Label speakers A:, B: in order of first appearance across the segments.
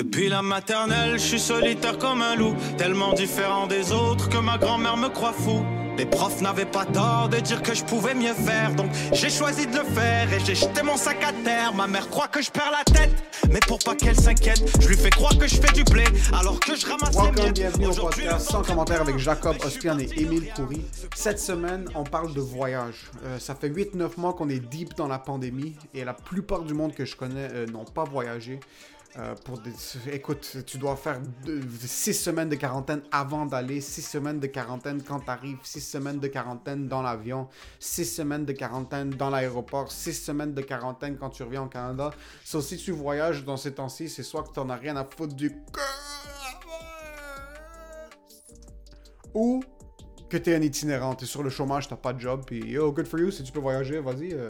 A: Depuis la maternelle, je suis solitaire comme un loup, tellement différent des autres que ma grand-mère me croit fou. Les profs n'avaient pas tort de dire que je pouvais mieux faire, donc j'ai choisi de le faire et j'ai jeté mon sac à terre. Ma mère croit que je perds la tête, mais pour pas qu'elle s'inquiète, je lui fais croire que je fais du blé alors que je ramasse les
B: Welcome,
A: miettes.
B: bienvenue au podcast sans commentaire avec Jacob
A: fait,
B: Ospian et Émile
A: pas
B: Coury. Cette semaine, on parle de voyage. Euh, ça fait 8-9 mois qu'on est deep dans la pandémie et la plupart du monde que je connais euh, n'ont pas voyagé. Euh. Écoute, tu dois faire 6 semaines de quarantaine avant d'aller, 6 semaines de quarantaine quand tu arrives, 6 semaines de quarantaine dans l'avion, 6 semaines de quarantaine dans l'aéroport, 6 semaines de quarantaine quand tu reviens au Canada. Ça, si tu voyages dans ces temps-ci, c'est soit que tu n'en as rien à foutre du ou que tu es un itinérant, tu es sur le chômage, tu pas de job, puis yo, good for you, si tu peux voyager, vas-y, euh,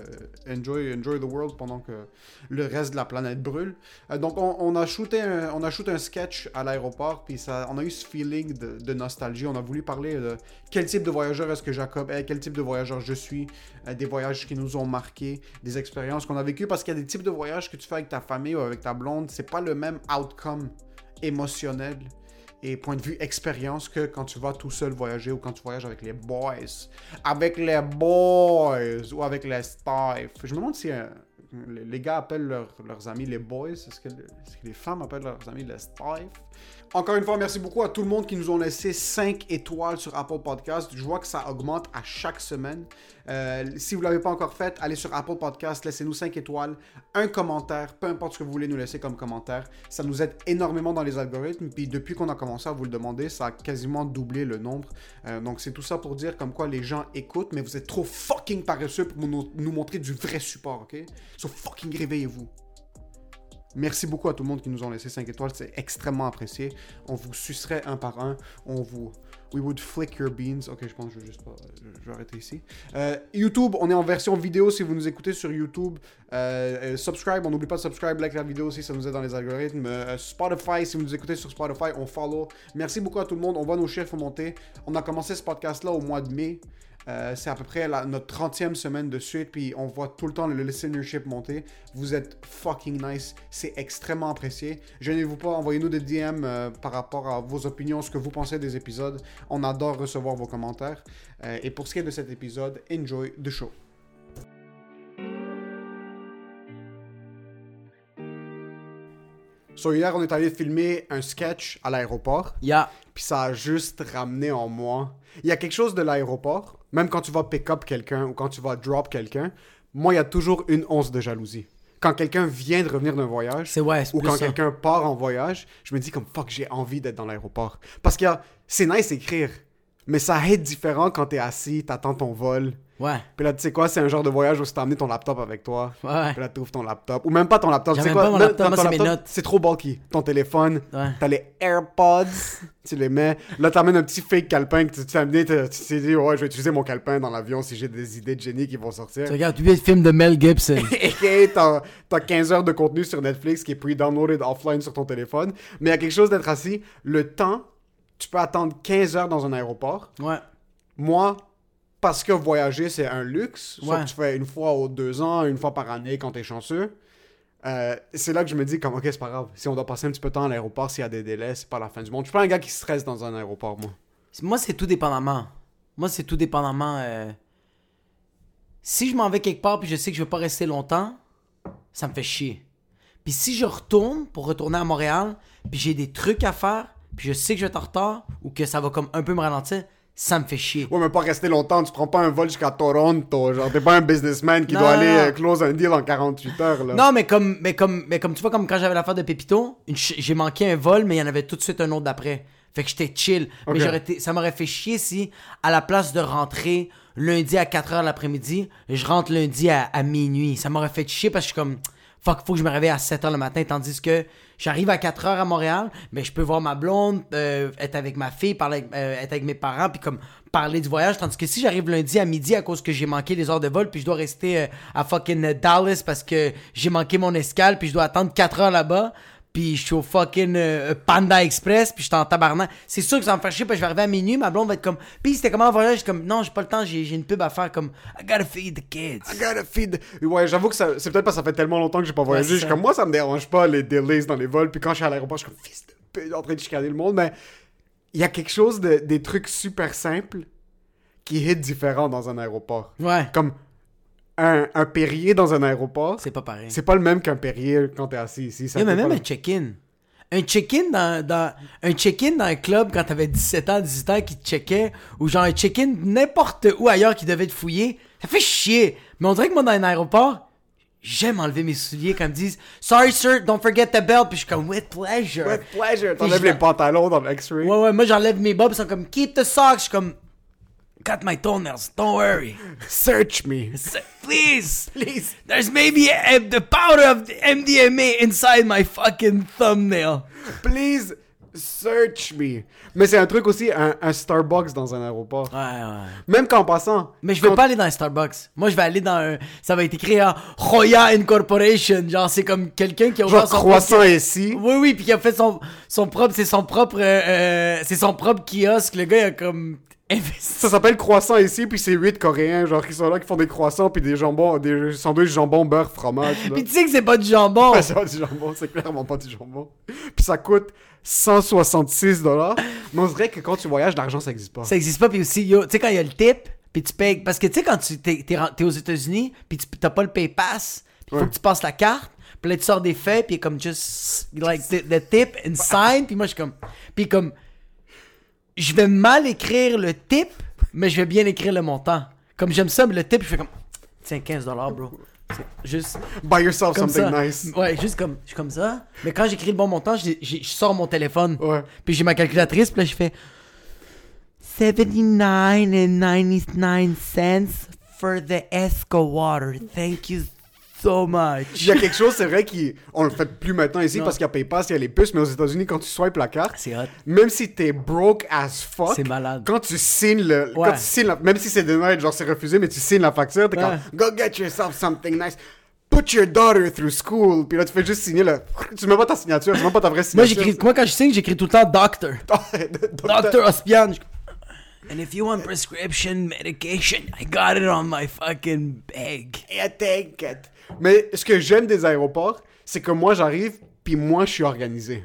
B: enjoy, enjoy the world pendant que le reste de la planète brûle. Euh, donc, on, a shooté un, on a shooté un sketch à l'aéroport, puis ça, on a eu ce feeling de, de nostalgie. On a voulu parler de quel type de voyageur est-ce que Jacob est, quel type de voyageur je suis, euh, des voyages qui nous ont marqués, des expériences qu'on a vécues, parce qu'il y a des types de voyages que tu fais avec ta famille ou avec ta blonde, c'est pas le même outcome émotionnel et point de vue expérience que quand tu vas tout seul voyager ou quand tu voyages avec les boys. Avec les boys ou avec les staff. Je me demande si euh, les gars appellent leurs- amis les boys. Est-ce que, que les femmes appellent leurs amis les staff? Encore une fois, merci beaucoup à tout le monde qui nous ont laissé 5 étoiles sur Apple Podcast. Je vois que ça augmente à chaque semaine. Euh, si vous ne l'avez pas encore fait, allez sur Apple Podcast, laissez-nous 5 étoiles, un commentaire, peu importe ce que vous voulez nous laisser comme commentaire. Ça nous aide énormément dans les algorithmes. Puis depuis qu'on a commencé à vous le demander, ça a quasiment doublé le nombre. Euh, donc c'est tout ça pour dire comme quoi les gens écoutent, mais vous êtes trop fucking paresseux pour nous, nous montrer du vrai support, ok? So fucking réveillez-vous. Merci beaucoup à tout le monde qui nous ont laissé 5 étoiles, c'est extrêmement apprécié. On vous sucerait un par un, on vous... We would flick your beans. Ok, je pense que je vais juste pas... Je vais arrêter ici. Euh, YouTube, on est en version vidéo si vous nous écoutez sur YouTube. Euh, euh, subscribe, on n'oublie pas de subscribe, like la vidéo aussi, ça nous aide dans les algorithmes. Spotify, si vous nous écoutez sur Spotify, on follow. Merci beaucoup à tout le monde, on voit nos chiffres monter. On a commencé ce podcast-là au mois de mai. Euh, c'est à peu près la- notre 30e semaine de suite, puis on voit tout le temps le listenership monter. Vous êtes fucking nice, c'est extrêmement apprécié. Gênez-vous pas, envoyez-nous des DM euh, par rapport à vos opinions, ce que vous pensez des épisodes. On adore recevoir vos commentaires. Euh, et pour ce qui est de cet épisode, enjoy the show. So hier, on est allé filmer un sketch à l'aéroport.
C: Ya.
B: Puis ça a juste ramené en moi. Il y a quelque chose de l'aéroport, même quand tu vas pick up quelqu'un ou quand tu vas drop quelqu'un, moi, il y a toujours une once de jalousie. Quand quelqu'un vient de revenir d'un voyage,
C: ouais,
B: ou quand quelqu'un part en voyage, je me dis comme fuck, j'ai envie d'être dans l'aéroport. Parce que c'est nice écrire, mais ça aide différent quand t'es assis, t'attends ton vol.
C: Ouais.
B: Puis là, tu sais quoi, c'est un genre de voyage où tu amené ton laptop avec toi.
C: Ouais.
B: Puis là, tu ouvres ton laptop. Ou même pas ton laptop.
C: J'ai
B: Tu sais quoi?
C: c'est.
B: C'est trop bulky. Ton téléphone,
C: Ouais.
B: t'as les AirPods, tu les mets. Là, t'amènes un petit fake calepin que tu t'es amené. Tu t'es dit, ouais, je vais utiliser mon calepin dans l'avion si j'ai des idées de génie qui vont sortir.
C: Tu regardes le film de Mel Gibson.
B: Et t'as t'as 15 heures de contenu sur Netflix qui est pre-downloaded offline sur ton téléphone. Mais il y a quelque chose d'être assis. Le temps, tu peux attendre 15 heures dans un aéroport.
C: ouais.
B: Moi, parce que voyager, c'est un luxe, soit
C: Ouais.
B: que tu fais une fois aux deux ans, une fois par année quand t'es chanceux, euh, c'est là que je me dis, comme, ok, c'est pas grave. Si on doit passer un petit peu de temps à l'aéroport, s'il y a des délais, c'est pas la fin du monde. Je suis pas un gars qui stresse dans un aéroport, moi.
C: Moi, c'est tout dépendamment. Moi, c'est tout dépendamment. euh, Si je m'en vais quelque part puis je sais que je vais pas rester longtemps, ça me fait chier. Puis si je retourne pour retourner à Montréal, puis j'ai des trucs à faire, puis je sais que je vais être en retard ou que ça va comme un peu me ralentir, ça me fait chier.
B: Ouais, mais pas rester longtemps, tu prends pas un vol jusqu'à Toronto, genre, t'es pas un businessman qui
C: Non,
B: doit
C: non,
B: aller
C: non.
B: euh, close un deal en 48 heures, là.
C: Non, mais comme, mais comme, mais comme tu vois, comme quand j'avais l'affaire de Pépito, j'ai manqué un vol, mais il y en avait tout de suite un autre d'après. Fait que j'étais chill. Mais j'aurais été, ça m'aurait fait chier si, à la place de rentrer lundi à 4h l'après-midi, je rentre lundi à, à minuit. Ça m'aurait fait chier parce que je suis comme, fuck, faut que je me réveille à 7h le matin, tandis que j'arrive à 4h à Montréal, mais je peux voir ma blonde, euh, être avec ma fille, parler euh, être avec mes parents, puis comme parler du voyage. Tandis que si j'arrive lundi à midi à cause que j'ai manqué les heures de vol, puis je dois rester euh, à fucking Dallas parce que j'ai manqué mon escale, puis je dois attendre 4 heures là-bas puis je suis au fucking euh, Panda Express, puis je suis en tabarnak. C'est sûr que ça va me faire chier, parce que je vais arriver à minuit, ma blonde va être comme, puis c'était comment en voyage? Je suis comme, non, j'ai pas le temps, j'ai j'ai une pub à faire, comme, I gotta feed the kids.
B: I gotta feed. Ouais, j'avoue que ça- c'est peut-être parce que ça fait tellement longtemps que j'ai pas voyagé. Je suis comme moi, ça me dérange pas les delays dans les vols. Puis quand je suis à l'aéroport, je suis comme fils de pute en train de chicaner le monde. Mais il y a quelque chose de, des trucs super simples qui hit différent dans un aéroport.
C: Ouais,
B: Comme un, un Perrier dans un aéroport,
C: c'est pas pareil.
B: c'est pas le même qu'un Perrier quand t'es assis ici. Ça
C: Yo, mais même un check-in. Un check-in dans, dans- un check-in dans un club quand t'avais 17 ans, 18 ans qui te checkait, ou genre un check-in n'importe où ailleurs qui devait te fouiller, ça fait chier. Mais on dirait que moi dans un aéroport, j'aime enlever mes souliers quand ils me disent Sorry sir, don't forget the belt. Puis je suis comme with pleasure.
B: With pleasure. T'enlèves les pantalons dans le X-ray.
C: Ouais, ouais, moi j'enlève mes puis ils sont comme Keep the socks. Je suis comme Cut my toenails, don't worry.
B: Search me.
C: Please, please. There's maybe a, the powder of the MDMA inside my fucking thumbnail.
B: Please search me. Mais c'est un truc aussi, un, un Starbucks dans un aéroport.
C: Ouais, ouais.
B: Même qu'en passant.
C: Mais je veux
B: quand-
C: pas aller dans un Starbucks. Moi, je vais aller dans un. Ça va être écrit en Roya Incorporation. Genre, c'est comme quelqu'un qui a ouvert
B: Genre
C: son
B: croissant
C: propre-
B: ici.
C: Oui, oui, puis qui a fait son, son propre. C'est son propre. euh, euh, c'est son propre kiosque. Le gars, il a comme.
B: Ça s'appelle croissant ici, puis c'est 8 coréens, genre qui sont là, qui font des croissants, puis des jambons, des sandwichs jambon, beurre, fromage.
C: Puis tu sais que c'est pas du jambon.
B: C'est pas du jambon, c'est clairement pas du jambon. Puis ça coûte 166 dollars. Mais on dirait que quand tu voyages, l'argent ça existe pas.
C: Ça existe pas. Puis aussi, tu sais, quand il y a le tip, puis tu payes. Parce que tu sais, quand tu t'es, t'es, ren- t'es aux États-Unis, puis tu t'as pas le PayPass, puis il faut
B: Ouais.
C: que tu passes la carte. Puis là, tu sors des faits, puis comme just like the, the tip and sign. Puis moi, je suis comme. Puis comme. Je vais mal écrire le tip, mais je vais bien écrire le montant. Comme j'aime ça, mais le tip, je fais comme. Tiens, 15 bro. C'est juste.
B: Buy yourself
C: Comme
B: something
C: ça.
B: nice.
C: Ouais, juste comme, je suis comme ça. Mais quand j'écris le bon montant, j'ai- j'ai- je sors mon téléphone.
B: Ouais.
C: Puis j'ai ma calculatrice, puis là, je fais 79 and 99 cents for the Esco water. Thank you so
B: Il y a quelque chose, c'est vrai qu'on le fait plus maintenant ici
C: Non.
B: parce qu'il y a PayPass, il y a les puces, mais aux États-Unis, quand tu swipes la carte,
C: C'est hot.
B: même si t'es broke as fuck,
C: C'est malade.
B: quand tu signes le,
C: Ouais.
B: quand tu signes la- même si c'est denied, genre c'est refusé, mais tu signes la facture, t'es
C: Ouais.
B: comme, go get yourself something nice. Put your daughter through school. Puis là, tu fais juste signer le. Tu mets pas ta signature, tu mets pas ta vraie
C: Moi,
B: signature.
C: j'écris, moi, quand je signe, j'écris tout le temps doctor. Doctor Ospian. And if you want prescription medication, I got it on my fucking bag.
B: Yeah, take it. Mais ce que j'aime des aéroports, c'est que moi, j'arrive, puis moi, je suis organisé.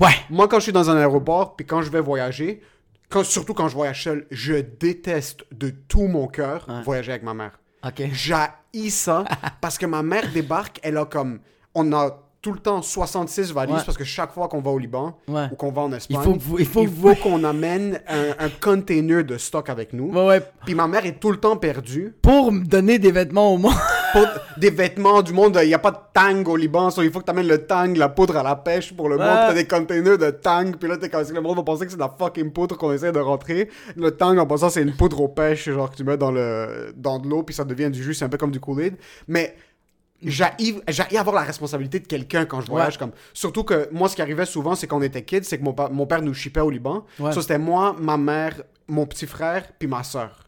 C: Ouais.
B: Moi, quand je suis dans un aéroport, puis quand je vais voyager, quand, surtout quand je voyage seul, je déteste de tout mon cœur voyager avec ma mère.
C: Ok.
B: J'haïs ça parce que ma mère débarque, elle a comme. On a tout le temps 66 valises
C: Ouais.
B: parce que chaque fois qu'on va au Liban
C: Ouais.
B: ou qu'on va en Espagne,
C: Il faut vous- il faut que vous-
B: qu'on amène un, un container de stock avec nous.
C: Ouais, ouais.
B: Puis ma mère est tout le temps perdue.
C: Pour me donner des vêtements au monde.
B: Pour des vêtements du monde, il n'y a pas de tang au Liban, so il faut que tu amènes le tang, la poudre à la pêche pour le monde.
C: Ouais.
B: Puis t'as des containers de tang, puis là, t'es comme, le monde va penser que c'est de la fucking poudre qu'on essaie de rentrer. Le tang, en passant, c'est une poudre aux pêches, genre que tu mets dans, le, dans de l'eau, puis ça devient du jus, c'est un peu comme du Kool-Aid. Mais j'haïs j'haïs avoir la responsabilité de quelqu'un quand je voyage.
C: Ouais.
B: Comme, surtout que moi, ce qui arrivait souvent, c'est qu'on était kids, c'est que mon, pa- mon père nous chipait au Liban.
C: Ouais.
B: Ça, c'était moi, ma mère, mon petit frère, puis ma soeur.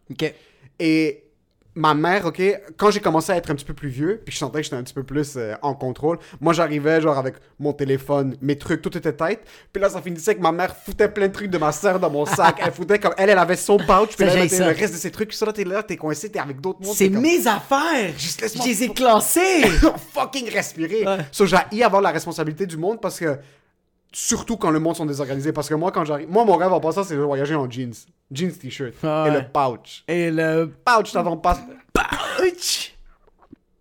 B: Et ma mère, ok, quand j'ai commencé à être un petit peu plus vieux, puis je sentais que j'étais un petit peu plus euh, en contrôle, moi j'arrivais genre avec mon téléphone, mes trucs, tout était tête. Puis là, ça finissait que ma mère foutait plein de trucs de ma soeur dans mon sac. elle foutait comme elle, elle avait son pouch, puis là, elle mettait le reste de ses trucs. Ça, là, t'es là, t'es coincé, t'es avec d'autres mondes.
C: C'est
B: comme,
C: mes affaires.
B: Juste laisse-moi
C: Je les ai classées.
B: fucking respirer.
C: Ouais.
B: So, j'ai avoir la responsabilité du monde parce que. Surtout quand le monde sont désorganisés. Parce que moi, quand j'arrive. Moi, mon rêve en passant, c'est de voyager en jeans. Jeans t-shirt.
C: Ah
B: Et le pouch.
C: Et le
B: Pouch, t'as ton, passe...
C: pouch.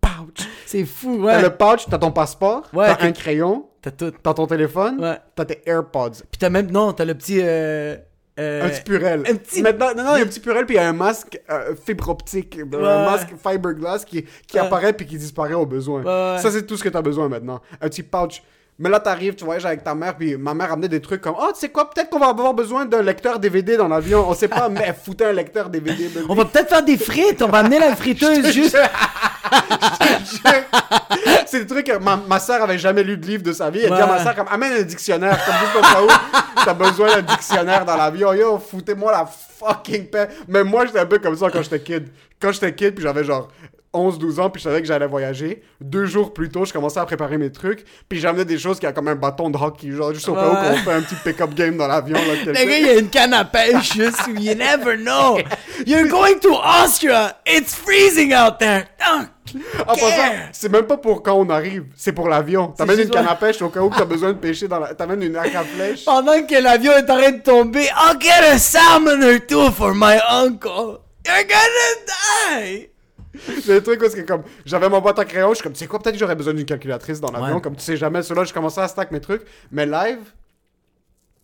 B: pouch.
C: C'est fou,
B: T'as
C: ouais.
B: le pouch, t'as ton passeport,
C: Ouais,
B: t'as un crayon,
C: T'as tout.
B: t'as ton téléphone,
C: Ouais.
B: t'as tes AirPods.
C: Puis t'as même. Non, t'as le petit. Euh, euh,
B: un petit purel.
C: un petit-
B: Maintenant, non, non, il y a un petit purel, puis il y a un masque euh, fibre optique, un masque fiberglass qui, qui
C: Ouais.
B: apparaît puis qui disparaît au besoin.
C: Ouais.
B: Ça, c'est tout ce que t'as besoin maintenant. Un petit pouch. Mais là, t'arrives, tu voyages avec ta mère, puis ma mère amenait des trucs comme Oh, tu sais quoi, peut-être qu'on va avoir besoin d'un lecteur DVD dans l'avion. On sait pas, mais foutait un lecteur DVD.
C: On va peut-être faire des frites. On va amener la friteuse juste.
B: c'est des trucs que ma, ma soeur avait jamais lu de livre de sa vie. Elle dit à
C: Ouais.
B: ma soeur comme amène un dictionnaire, comme juste au cas où t'as besoin d'un dictionnaire dans l'avion. Yo, foutez-moi la fucking paix. Mais moi, j'étais un peu comme ça quand j'étais kid. Quand j'étais kid, puis j'avais genre 11-12 ans, puis je savais que j'allais voyager. Deux jours plus tôt, je commençais à préparer mes trucs, puis j'amenais des choses qui a comme un bâton de hockey, genre juste au cas où qu'on fait un petit pick-up game dans l'avion.
C: Le gars, il y a une canne à pêche juste où you never know. You're going to Austria. It's freezing out there.
B: En passant, c'est même pas pour quand on arrive, c'est pour l'avion. T'amènes une canne à pêche au cas où t'as besoin de pêcher dans la... T'amènes une arc à flèche.
C: Pendant que l'avion est en train de tomber, I'll get a salmon or two for my uncle. You're gonna die.
B: Le truc où c'est comme, j'avais mon boîte à crayon, je suis comme, tu sais quoi, peut-être que j'aurais besoin d'une calculatrice dans l'avion,
C: Ouais.
B: comme tu sais jamais. Cela, je commençais à stack mes trucs. Mais live,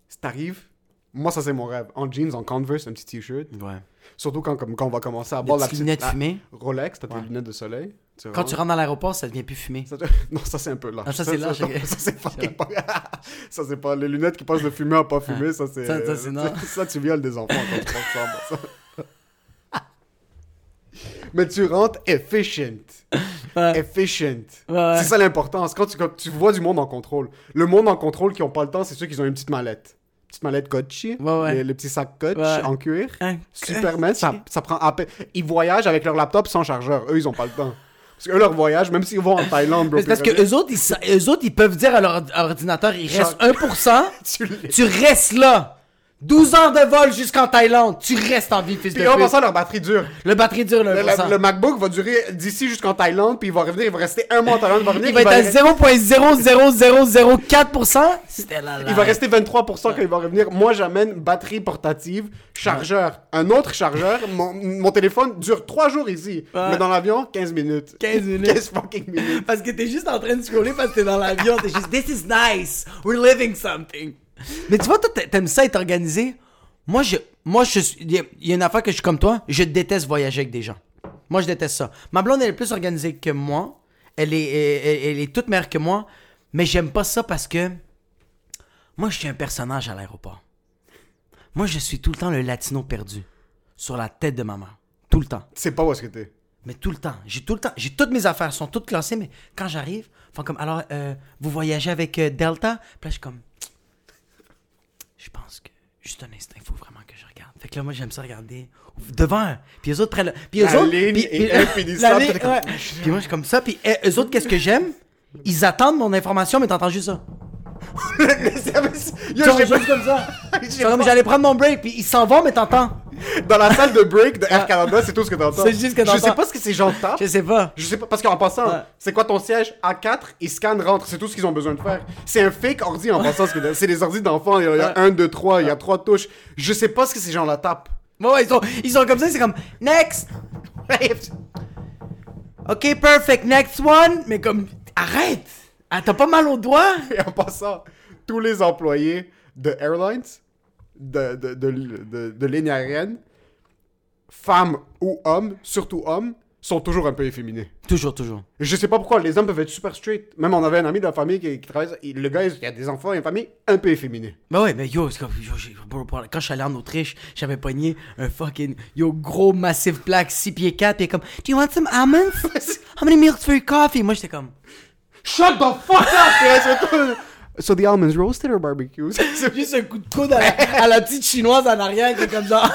B: si t'arrives, moi ça c'est mon rêve. En jeans, en Converse, un petit t-shirt.
C: Ouais.
B: Surtout quand, comme, quand on va commencer à boire la petite
C: lunettes
B: la-
C: fumées.
B: Rolex, t'as tes
C: Ouais.
B: lunettes de soleil. Tu
C: Quand tu rentres dans l'aéroport, ça devient plus fumé.
B: Ça Non, ça c'est un peu large.
C: Ah, ça, c'est large,
B: Ça, c'est fucking pas. ça c'est pas. Les lunettes qui passent de fumer à pas fumer, ça c'est.
C: Ça- ça,
B: tu violes des enfants quand tu bon, ça. Mais tu rentres efficient.
C: Ouais.
B: Efficient.
C: Ouais.
B: C'est ça l'importance. Quand tu, quand tu vois du monde en contrôle. Le monde en contrôle qui ont pas le temps, c'est ceux qui ont une petite mallette. Petite mallette Coach.
C: Ouais, ouais.
B: Les, les petits sacs Coach en cuir. Superman, ça, ça prend à peine. Ils voyagent avec leur laptop sans chargeur. Eux, ils ont pas le temps. Parce que eux, leur voyage, même s'ils vont en Thaïlande, bro,
C: parce que eux autres, ils, eux autres, ils peuvent dire à leur ordi- ordinateur, il reste 1%,
B: tu
C: tu restes là. 12 heures de vol jusqu'en Thaïlande, tu restes en vie, fils
B: Puis
C: de
B: en passant, leur batterie dure.
C: Le batterie dure, le
B: Le,
C: 1%.
B: le- le MacBook va durer d'ici jusqu'en Thaïlande, puis il va revenir, il va rester un mois en Thaïlande, il va revenir,
C: Il va être à
B: re-
C: 0.00004%. C'était là, là.
B: il va rester 23% quand il va revenir. Moi, j'amène batterie portative, chargeur, un autre chargeur. Mon, mon téléphone dure 3 jours ici.
C: Ouais.
B: Mais dans l'avion, 15 minutes.
C: 15 minutes.
B: 15 fucking minutes.
C: Parce que t'es juste en train de scroller parce que t'es dans l'avion. T'es juste, this is nice. We're living something. Mais tu vois, toi, t'a- t'aimes ça être organisé? Moi, je, moi, je il y, a- il y a une affaire que je suis comme toi. Je déteste voyager avec des gens. Moi, je déteste ça. Ma blonde, elle est plus organisée que moi. Elle est, elle, elle- elle est toute meilleure que moi. Mais j'aime pas ça parce que moi, je suis un personnage à l'aéroport. Moi, je suis tout le temps le latino perdu. Sur la tête de ma mère. Tout le temps.
B: Tu sais pas où est-ce que t'es.
C: Mais tout le temps. J'ai tout le temps. J'ai toutes mes affaires sont toutes classées, mais quand j'arrive, font comme alors euh, vous voyagez avec euh, Delta. Puis là, je suis comme. Je pense que juste un instant, il faut vraiment que je regarde. Fait que là, moi, j'aime ça regarder devant. Puis eux autres prennent. le- Puis eux autres.
B: ligne
C: puis, puis-
B: impénissable,
C: la ligne-
B: t'es comme-
C: ouais. Puis moi, je suis comme ça. Puis euh, eux autres, qu'est-ce que j'aime? Ils attendent mon information, mais t'entends juste ça.
B: Yo,
C: sont
B: sais pas-
C: juste comme ça. comme
B: pas.
C: j'allais prendre mon break, puis ils s'en vont, mais t'entends.
B: Dans la salle de break de Air Canada, c'est tout ce que t'entends.
C: C'est juste ce que
B: Je sais
C: t'entends.
B: pas ce que ces gens tapent.
C: Je sais pas.
B: Je sais pas, parce qu'en passant,
C: Ouais.
B: c'est quoi ton siège? A4 Ils scannent, rentrent, c'est tout ce qu'ils ont besoin de faire. C'est un fake ordi en passant, que- c'est des ordi d'enfants, il y a,
C: Ouais.
B: un, deux, trois, il y a trois touches. Je sais pas ce que ces gens-là tapent.
C: Ouais, ouais, ils sont, ils sont comme ça, c'est comme next. Ok, perfect. Next one. Mais comme, arrête. Ah, t'as pas mal au doigt?
B: Et en passant, tous les employés de Airlines, de, de, de, de, de lignes aériennes, femmes ou hommes, surtout hommes, sont toujours un peu efféminés.
C: Toujours, toujours.
B: Je sais pas pourquoi, les hommes peuvent être super straight. Même on avait un ami de la famille qui, qui travaille, il- le gars, il a des enfants et une famille un peu efféminée.
C: Mais ouais, mais yo, comme, quand je suis allé en Autriche, j'avais pogné un fucking, yo, gros massif black, 6 pieds 4, et comme, do you want some almonds? How many milks for your coffee? Moi, j'étais comme,
B: Shut the fuck up! so the almonds roasted or barbecue?
C: juste un coup de coude à la, à la petite chinoise en arrière qui est comme ça,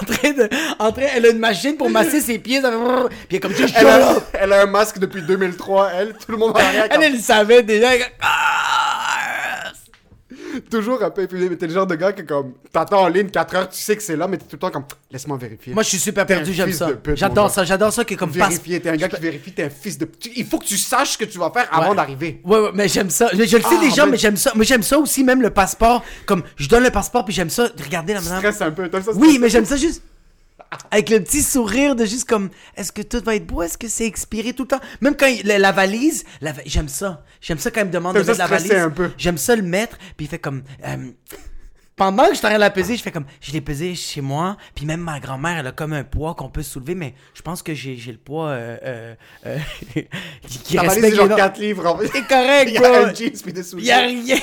C: en train de, en train, elle a une machine pour masser ses pieds, ça fait, puis elle est comme, shut
B: elle,
C: up!
B: elle a un masque depuis 2003, elle. Tout le monde en arrière,
C: Elle, elle savait déjà. elle Ah!
B: toujours un peu efféminé. Mais t'es le genre de gars que, comme, t'attends en ligne 4 heures, tu sais que c'est là, mais t'es tout le temps comme, laisse-moi vérifier.
C: Moi, je suis super
B: T'es un
C: perdu, j'aime
B: fils
C: ça.
B: de pute, mon
C: J'adore
B: gars.
C: ça, j'adore ça que comme passe.
B: vérifier, t'es un gars qui vérifie, t'es un fils de. tu- Il faut que tu saches ce que tu vas faire avant
C: Ouais.
B: d'arriver.
C: Ouais, ouais, mais j'aime ça. Mais je le sais
B: Ah,
C: déjà,
B: ben-
C: mais j'aime ça. Mais j'aime ça aussi, même le passeport. Comme, je donne le passeport, puis j'aime ça. Regardez la madame.
B: Stress un peu. ça,
C: Oui, mais j'aime ça juste. Avec le petit sourire de juste comme, est-ce que tout va être beau? Est-ce que c'est expiré tout le temps? Même quand il- la, la valise, la va- j'aime ça. J'aime ça quand il me demande de mettre la valise. J'aime ça le mettre, puis il fait comme, euh, pendant que je train de la peser, je fais comme, je l'ai pesé chez moi, puis même ma grand-mère, elle a comme un poids qu'on peut soulever, mais je pense que j'ai j'ai le poids, euh, euh, euh, qui, qui
B: valise, c'est genre
C: les normes.
B: 4 livres. en fait.
C: C'est correct,
B: Il y a un jeans puis des
C: Il y a rien.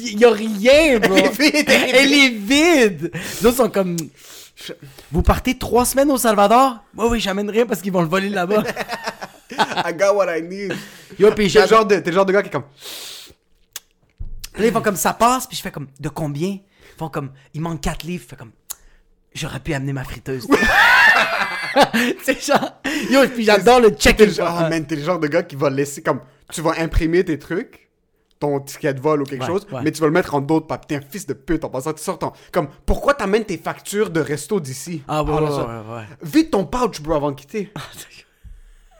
C: Il y a rien, bro.
B: Elle est vide, elle est
C: Elle est vide. Les autres sont comme. Vous partez trois semaines au Salvador? Oui, oui, j'amène rien parce qu'ils vont le voler là-bas.
B: I got what I need.
C: Yo, puis
B: T'es
C: j'ai
B: le genre de, t'es le genre de gars qui est comme.
C: Là, ils font comme ça passe, puis je fais comme de combien? Ils font comme il manque 4 livres, je fais comme j'aurais pu amener ma friteuse. c'est genre Yo, puis j'adore le check
B: T'es
C: in
B: le genre, oh, man, t'es le genre de gars qui va laisser comme. Tu vas imprimer tes trucs, ton ticket de vol ou quelque
C: Ouais,
B: chose,
C: ouais.
B: mais tu vas le mettre en d'autres papiers. T'es un fils de pute en passant. Tu sors ton. Comme, pourquoi t'amènes tes factures de resto d'ici?
C: Ah, ouais, ouais, ouais.
B: Vide ton pouch, bro, avant de quitter.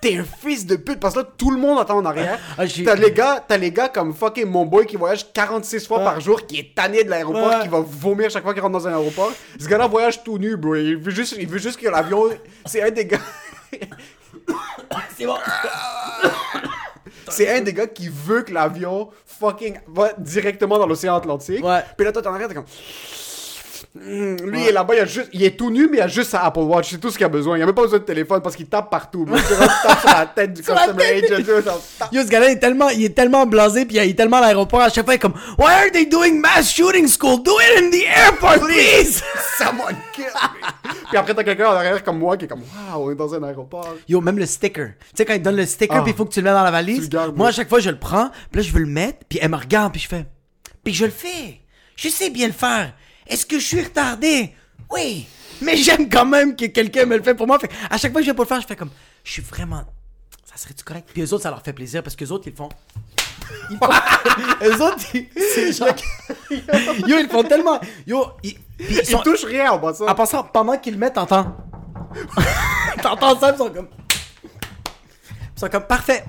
B: T'es un fils de pute parce que là, tout le monde attend en arrière.
C: Ah,
B: T'as les gars, t'as les gars comme fucking mon boy qui voyage 46 fois par jour, qui est tanné de l'aéroport, qui va vomir chaque fois qu'il rentre dans un aéroport. Ce gars-là voyage tout nu, bro. Il veut juste, il veut juste que l'avion. C'est un des gars.
C: C'est bon.
B: C'est un des gars qui veut que l'avion fucking va directement dans l'océan Atlantique.
C: Ouais.
B: Puis là, toi, t'en arrière, t'es comme. Lui, il est là-bas, il, a juste, il est tout nu, mais il a juste sa Apple Watch. C'est tout ce qu'il a besoin. Il a même pas besoin de téléphone parce qu'il tape partout. bro. Tu tape sur la tête du customer agent.
C: Yo, ce gars-là, il est tellement, il est tellement blasé, puis il est tellement à l'aéroport, à chaque fois, il est comme, Why are they doing mass shooting school? Do it in the airport, please!
B: Someone kill me. Puis après, t'as quelqu'un en arrière comme moi qui est comme Waouh, on est dans un aéroport.
C: Yo, même le sticker. Tu sais, quand il donne le sticker,
B: Ah.
C: puis il faut que tu le mets dans la valise.
B: gardes,
C: moi, à chaque fois, je le prends, puis là, je veux le mettre, puis elle me regarde, puis je fais. Puis je le fais. Je sais bien le faire. Est-ce que je suis retardé? Oui. Mais j'aime quand même que quelqu'un me le fait pour moi. Fait, à chaque fois que je vais pour le faire, je fais comme, je suis vraiment. Ça serait-tu correct? Puis eux autres, ça leur fait plaisir parce que les autres, ils le font. Ils font... eux autres, ils... c'est genre. Yo, ils font tellement. Yo, ils, ils
B: Il
C: sont.
B: touche rien en passant.
C: En passant, pendant qu'ils le mettent, t'entends. t'entends ça, ils sont comme. Ils sont comme parfait.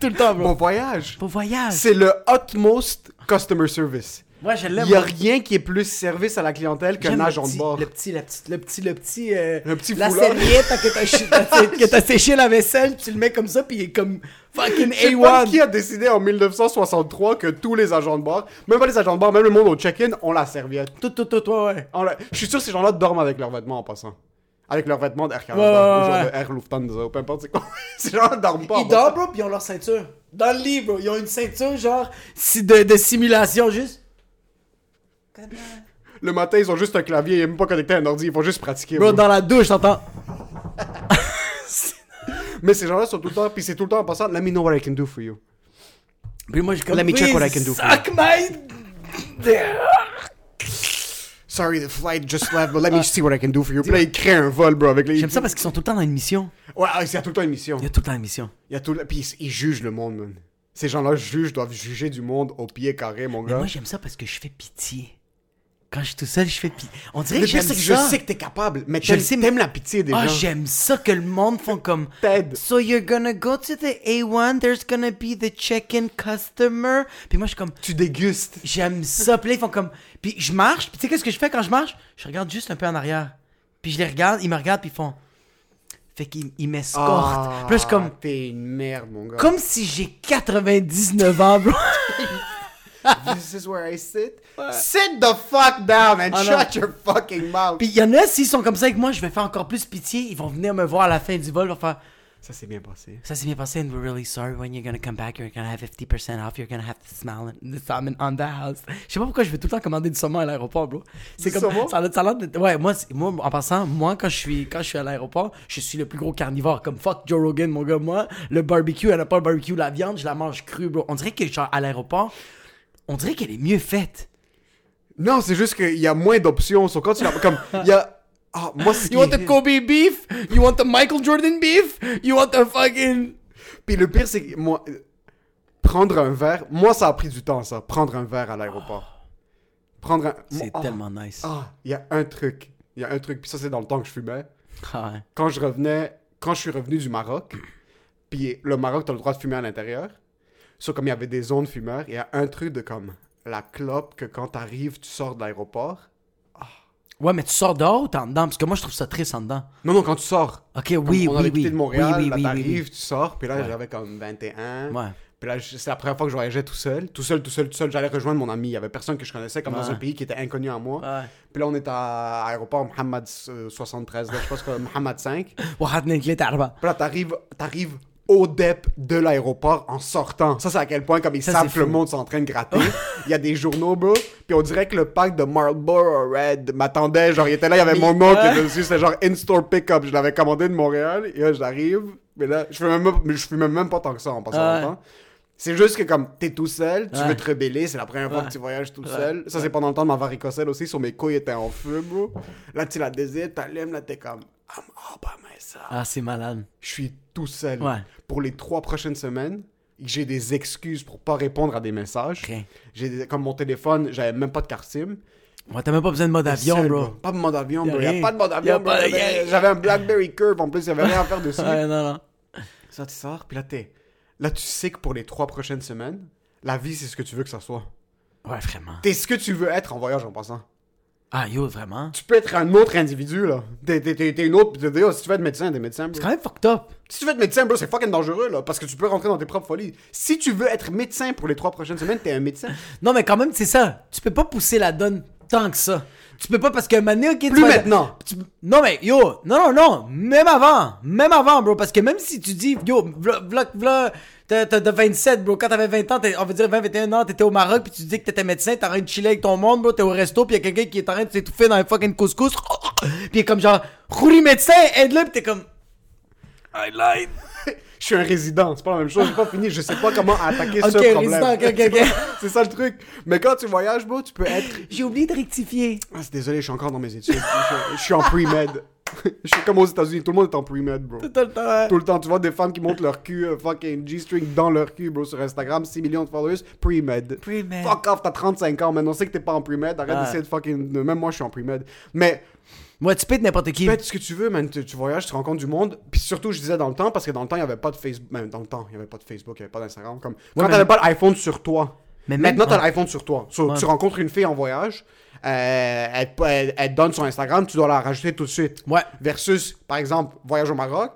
C: Tout le temps, bro.
B: Bon voyage.
C: Beau voyage.
B: C'est le utmost customer service.
C: Moi, je l'aime.
B: Il y a rien qui est plus service à la clientèle qu'un agent de bord.
C: Le petit, la petite, le petit, le petit, euh,
B: Le petit
C: la serviette que t'as sé- que t'as séché la vaisselle, tu le mets comme ça, puis il est comme fucking
B: Je sais pas
C: A1.
B: qui a décidé en 1963 que tous les agents de bord, même pas les agents de bord, même le monde au check-in, ont la serviette.
C: Tout, tout, tout, ouais, ouais.
B: La- Je suis sûr que ces gens-là dorment avec leurs vêtements en passant. Avec leurs vêtements d'Air Canada,
C: Ouais, ouais,
B: ou genre de Air Lufthansa, ou peu importe c'est quoi. ces gens-là dorment pas.
C: Ils dorment, bro, puis ils ont leur ceinture. Dans le lit, bro. Ils ont une ceinture, genre, si de, de simulation, juste.
B: Le matin, ils ont juste un clavier, ils sont même pas connecté à un ordi, ils font juste pratiquer.
C: Bro,
B: bro.
C: dans la douche, t'entends?
B: Mais ces gens-là sont tout le temps, puis c'est tout le temps en passant, let me know what I can do for you.
C: Puis moi, je comme.
B: Let me check what I can do for you.
C: Suck my.
B: Sorry, the flight just left, but let me see what I can do for you. Puis là, ils créent un vol, bro, avec les.
C: J'aime ça parce qu'ils sont tout le temps dans une mission.
B: Ouais, ah, il y a tout le temps une mission.
C: Il y a tout le temps une mission.
B: Il y a tout le... Puis ils, ils jugent le monde, man. Ces gens-là jugent, doivent juger du monde au pied carré, mon
C: Mais
B: gars.
C: moi, j'aime ça parce que je fais pitié. Quand je suis tout seul, je fais pitié. On dirait
B: Le
C: que j'aime
B: c'est que je
C: ça.
B: sais que t'es capable, mais
C: Je sais,
B: t'aimes la pitié des
C: Ah,
B: gens.
C: j'aime ça que le monde font comme.
B: T'aides.
C: So you're gonna go to the A1, there's gonna be the check-in customer. Puis moi, je suis comme,
B: Tu dégustes.
C: j'aime ça. Puis là, ils font comme. Puis je marche, puis tu sais, qu'est-ce que je fais quand je marche? Je regarde juste un peu en arrière. Puis je les regarde, ils me regardent, puis ils font. Fait qu'ils ils m'escortent.
B: Ah,
C: suis comme.
B: T'es une merde, mon gars.
C: Comme si j'ai 99 ans, bro.
B: This is where I sit. Sit the fuck down and
C: Ah,
B: shut your fucking mouth.
C: Puis il y en a, s'ils sont comme ça avec moi, je vais faire encore plus pitié. Ils vont venir me voir à la fin du vol, ils vont faire.
B: Ça s'est bien passé.
C: Ça s'est bien passé, and we're really sorry when you're gonna come back, you're gonna have 50% off, you're gonna have to smell the salmon on the house. Je sais pas pourquoi je vais tout le temps commander du saumon à l'aéroport, bro. C'est comme
B: saumon?
C: ça ça Ouais, moi, moi, en passant, moi, quand je suis, quand je suis à l'aéroport, je suis le plus gros carnivore. Comme fuck Joe Rogan, mon gars. Moi, le barbecue, elle a pas le barbecue, la viande, je la mange crue, bro. On dirait que, genre, à l'aéroport, on dirait qu'elle est mieux faite.
B: Non, c'est juste qu'il y a moins d'options. So, quand tu la... Comme, il y a... Ah, moi, ce qui
C: You want the Kobe beef? You want the Michael Jordan beef? You want the fucking.
B: Puis le pire, c'est que moi... Prendre un verre... Moi, ça a pris du temps, ça. Prendre un verre à l'aéroport. Prendre un...
C: C'est
B: Ah,
C: tellement nice.
B: Ah, il y a un truc. Il y a un truc. Puis ça, c'est dans le temps que je fumais.
C: Ah ouais.
B: quand je revenais, quand je suis revenu du Maroc, puis le Maroc, t'as le droit de fumer à l'intérieur. Sauf comme il y avait des zones fumeurs, il y a un truc de comme la clope que quand t'arrives, tu sors de l'aéroport.
C: Ouais, mais tu sors dehors ou t'es en dedans? Parce que moi, je trouve ça triste en dedans.
B: Non, non, quand tu sors.
C: Ok, oui,
B: Comme
C: oui,
B: on avait
C: oui.
B: quitté de Montréal,
C: oui, oui,
B: là
C: oui,
B: t'arrives,
C: oui, oui.
B: tu sors, puis là
C: Ouais.
B: j'avais comme 21.
C: Ouais.
B: Puis là, je- c'est la première fois que je voyageais tout seul. Tout seul, tout seul, tout seul. J'allais rejoindre mon ami. Il y avait personne que je connaissais, comme dans
C: Ouais.
B: un pays qui était inconnu à moi.
C: Ouais.
B: Puis là, on est à aéroport Mohammed euh, 73, là, je pense que Mohammed 5. Puis
C: واحد اثنين ثلاثة أربعة
B: là, t'arrives, t'arrives au dep de l'aéroport en sortant. Ça, c'est à quel point, comme ils
C: Ça,
B: savent que le monde sont en train de gratter. Il y a des journaux, bro. Puis on dirait que le pack de Marlboro Red m'attendait. Genre, il était là, il y avait
C: Mais-
B: mon
C: Ouais.
B: dessus. C'était genre in-store pick-up. Je l'avais commandé de Montréal. Et là, j'arrive. Mais là, je fais même, je fume même pas tant que ça en passant
C: Ouais.
B: longtemps. C'est juste que comme t'es tout seul, tu
C: Ouais.
B: veux te rebeller, c'est la première fois
C: Ouais.
B: que tu voyages tout seul. Ça, c'est pendant le temps de ma varicocèle aussi, sur mes couilles étaient en feu, bro. Là, tu la désites, t'allumes, là, t'es comme, I'm all by myself.
C: Ah, c'est malade.
B: Je suis tout seul.
C: Ouais.
B: Pour les trois prochaines semaines, j'ai des excuses pour pas répondre à des messages. J'ai comme mon téléphone, j'avais même pas de carte SIM.
C: Ouais, t'as même pas besoin de mode avion,
B: Seul,
C: bro.
B: Pas de mode avion, bro. Y a
C: rien.
B: pas de mode avion, bro. J'avais- un BlackBerry Curve en plus, il y avait rien à faire dessus.
C: Ouais, non, non.
B: Ça, tu sors, puis là, t'es. Là, tu sais que pour les trois prochaines semaines, la vie, c'est ce que tu veux que ça soit.
C: Ouais, vraiment.
B: T'es ce que tu veux être en voyage en passant.
C: Ah, yo, vraiment?
B: Tu peux être un autre individu, là. T'es, t'es, t'es- t'es une autre. t'es- t'es- si tu veux être médecin, t'es médecin, bro.
C: C'est quand même fucked up.
B: Si tu veux être médecin, bro, c'est fucking dangereux, là. Parce que tu peux rentrer dans tes propres folies. Si tu veux être médecin pour les trois prochaines semaines, t'es un médecin.
C: Non, mais quand même, c'est ça. Tu peux pas pousser la donne tant que ça. Tu peux pas parce moment donné, ok, tu
B: Plus
C: vas-
B: maintenant.
C: tu- Non, mais yo, non, non, non, même avant, même avant, bro, parce que même si tu dis, yo, v'là, v'là, v'là, t'as t'as- t'as 27, bro, quand t'avais 20 ans, t'es- on va dire 20, 21 ans, t'étais au Maroc, puis tu dis que t'étais médecin, t'es en train de chiller avec ton monde, bro, t'es au resto, puis y a quelqu'un qui est en train de s'étouffer dans un fucking couscous, puis il est comme genre, Rouli médecin, aide-le, puis t'es comme, I lied.
B: Je suis un résident, c'est pas la même chose, j'ai pas fini, je sais pas comment attaquer
C: Ok,
B: ce problème.
C: résident, ok, ok, ok.
B: c'est ça le truc. Mais quand tu voyages, bro, tu peux être.
C: J'ai oublié de rectifier.
B: Ah, c'est désolé, je suis encore dans mes études. je, je suis en pre-med. je suis comme aux États-Unis, tout le monde est en pre-med, bro.
C: Tout le temps, hein.
B: Tout le temps, tu vois des femmes qui montent leur cul, euh, fucking G-string dans leur cul, bro, sur Instagram, 6 millions de followers, pre-med.
C: Pre-med.
B: Fuck off, t'as 35 ans, maintenant on sait que t'es pas en pre-med, arrête
C: Ouais.
B: d'essayer de fucking. Même moi, je suis en pre-med. Mais
C: Moi, tu peux être n'importe qui.
B: tu fais ce que tu veux, man. Tu, tu voyages, tu rencontres du monde. Puis surtout, je disais dans le temps, parce que dans le temps, il y avait pas de Facebook. Même dans le temps, il y avait pas de Facebook, il y avait pas d'Instagram. Comme... Quand
C: mais-
B: t'avais pas l'iPhone sur toi.
C: Mais
B: Maintenant, t'as
C: ouais.
B: l'iPhone sur toi. So,
C: Ouais.
B: Tu rencontres une fille en voyage, euh, elle, elle- elle donne son Instagram, tu dois la rajouter tout de suite.
C: Ouais.
B: Versus, par exemple, voyage au Maroc,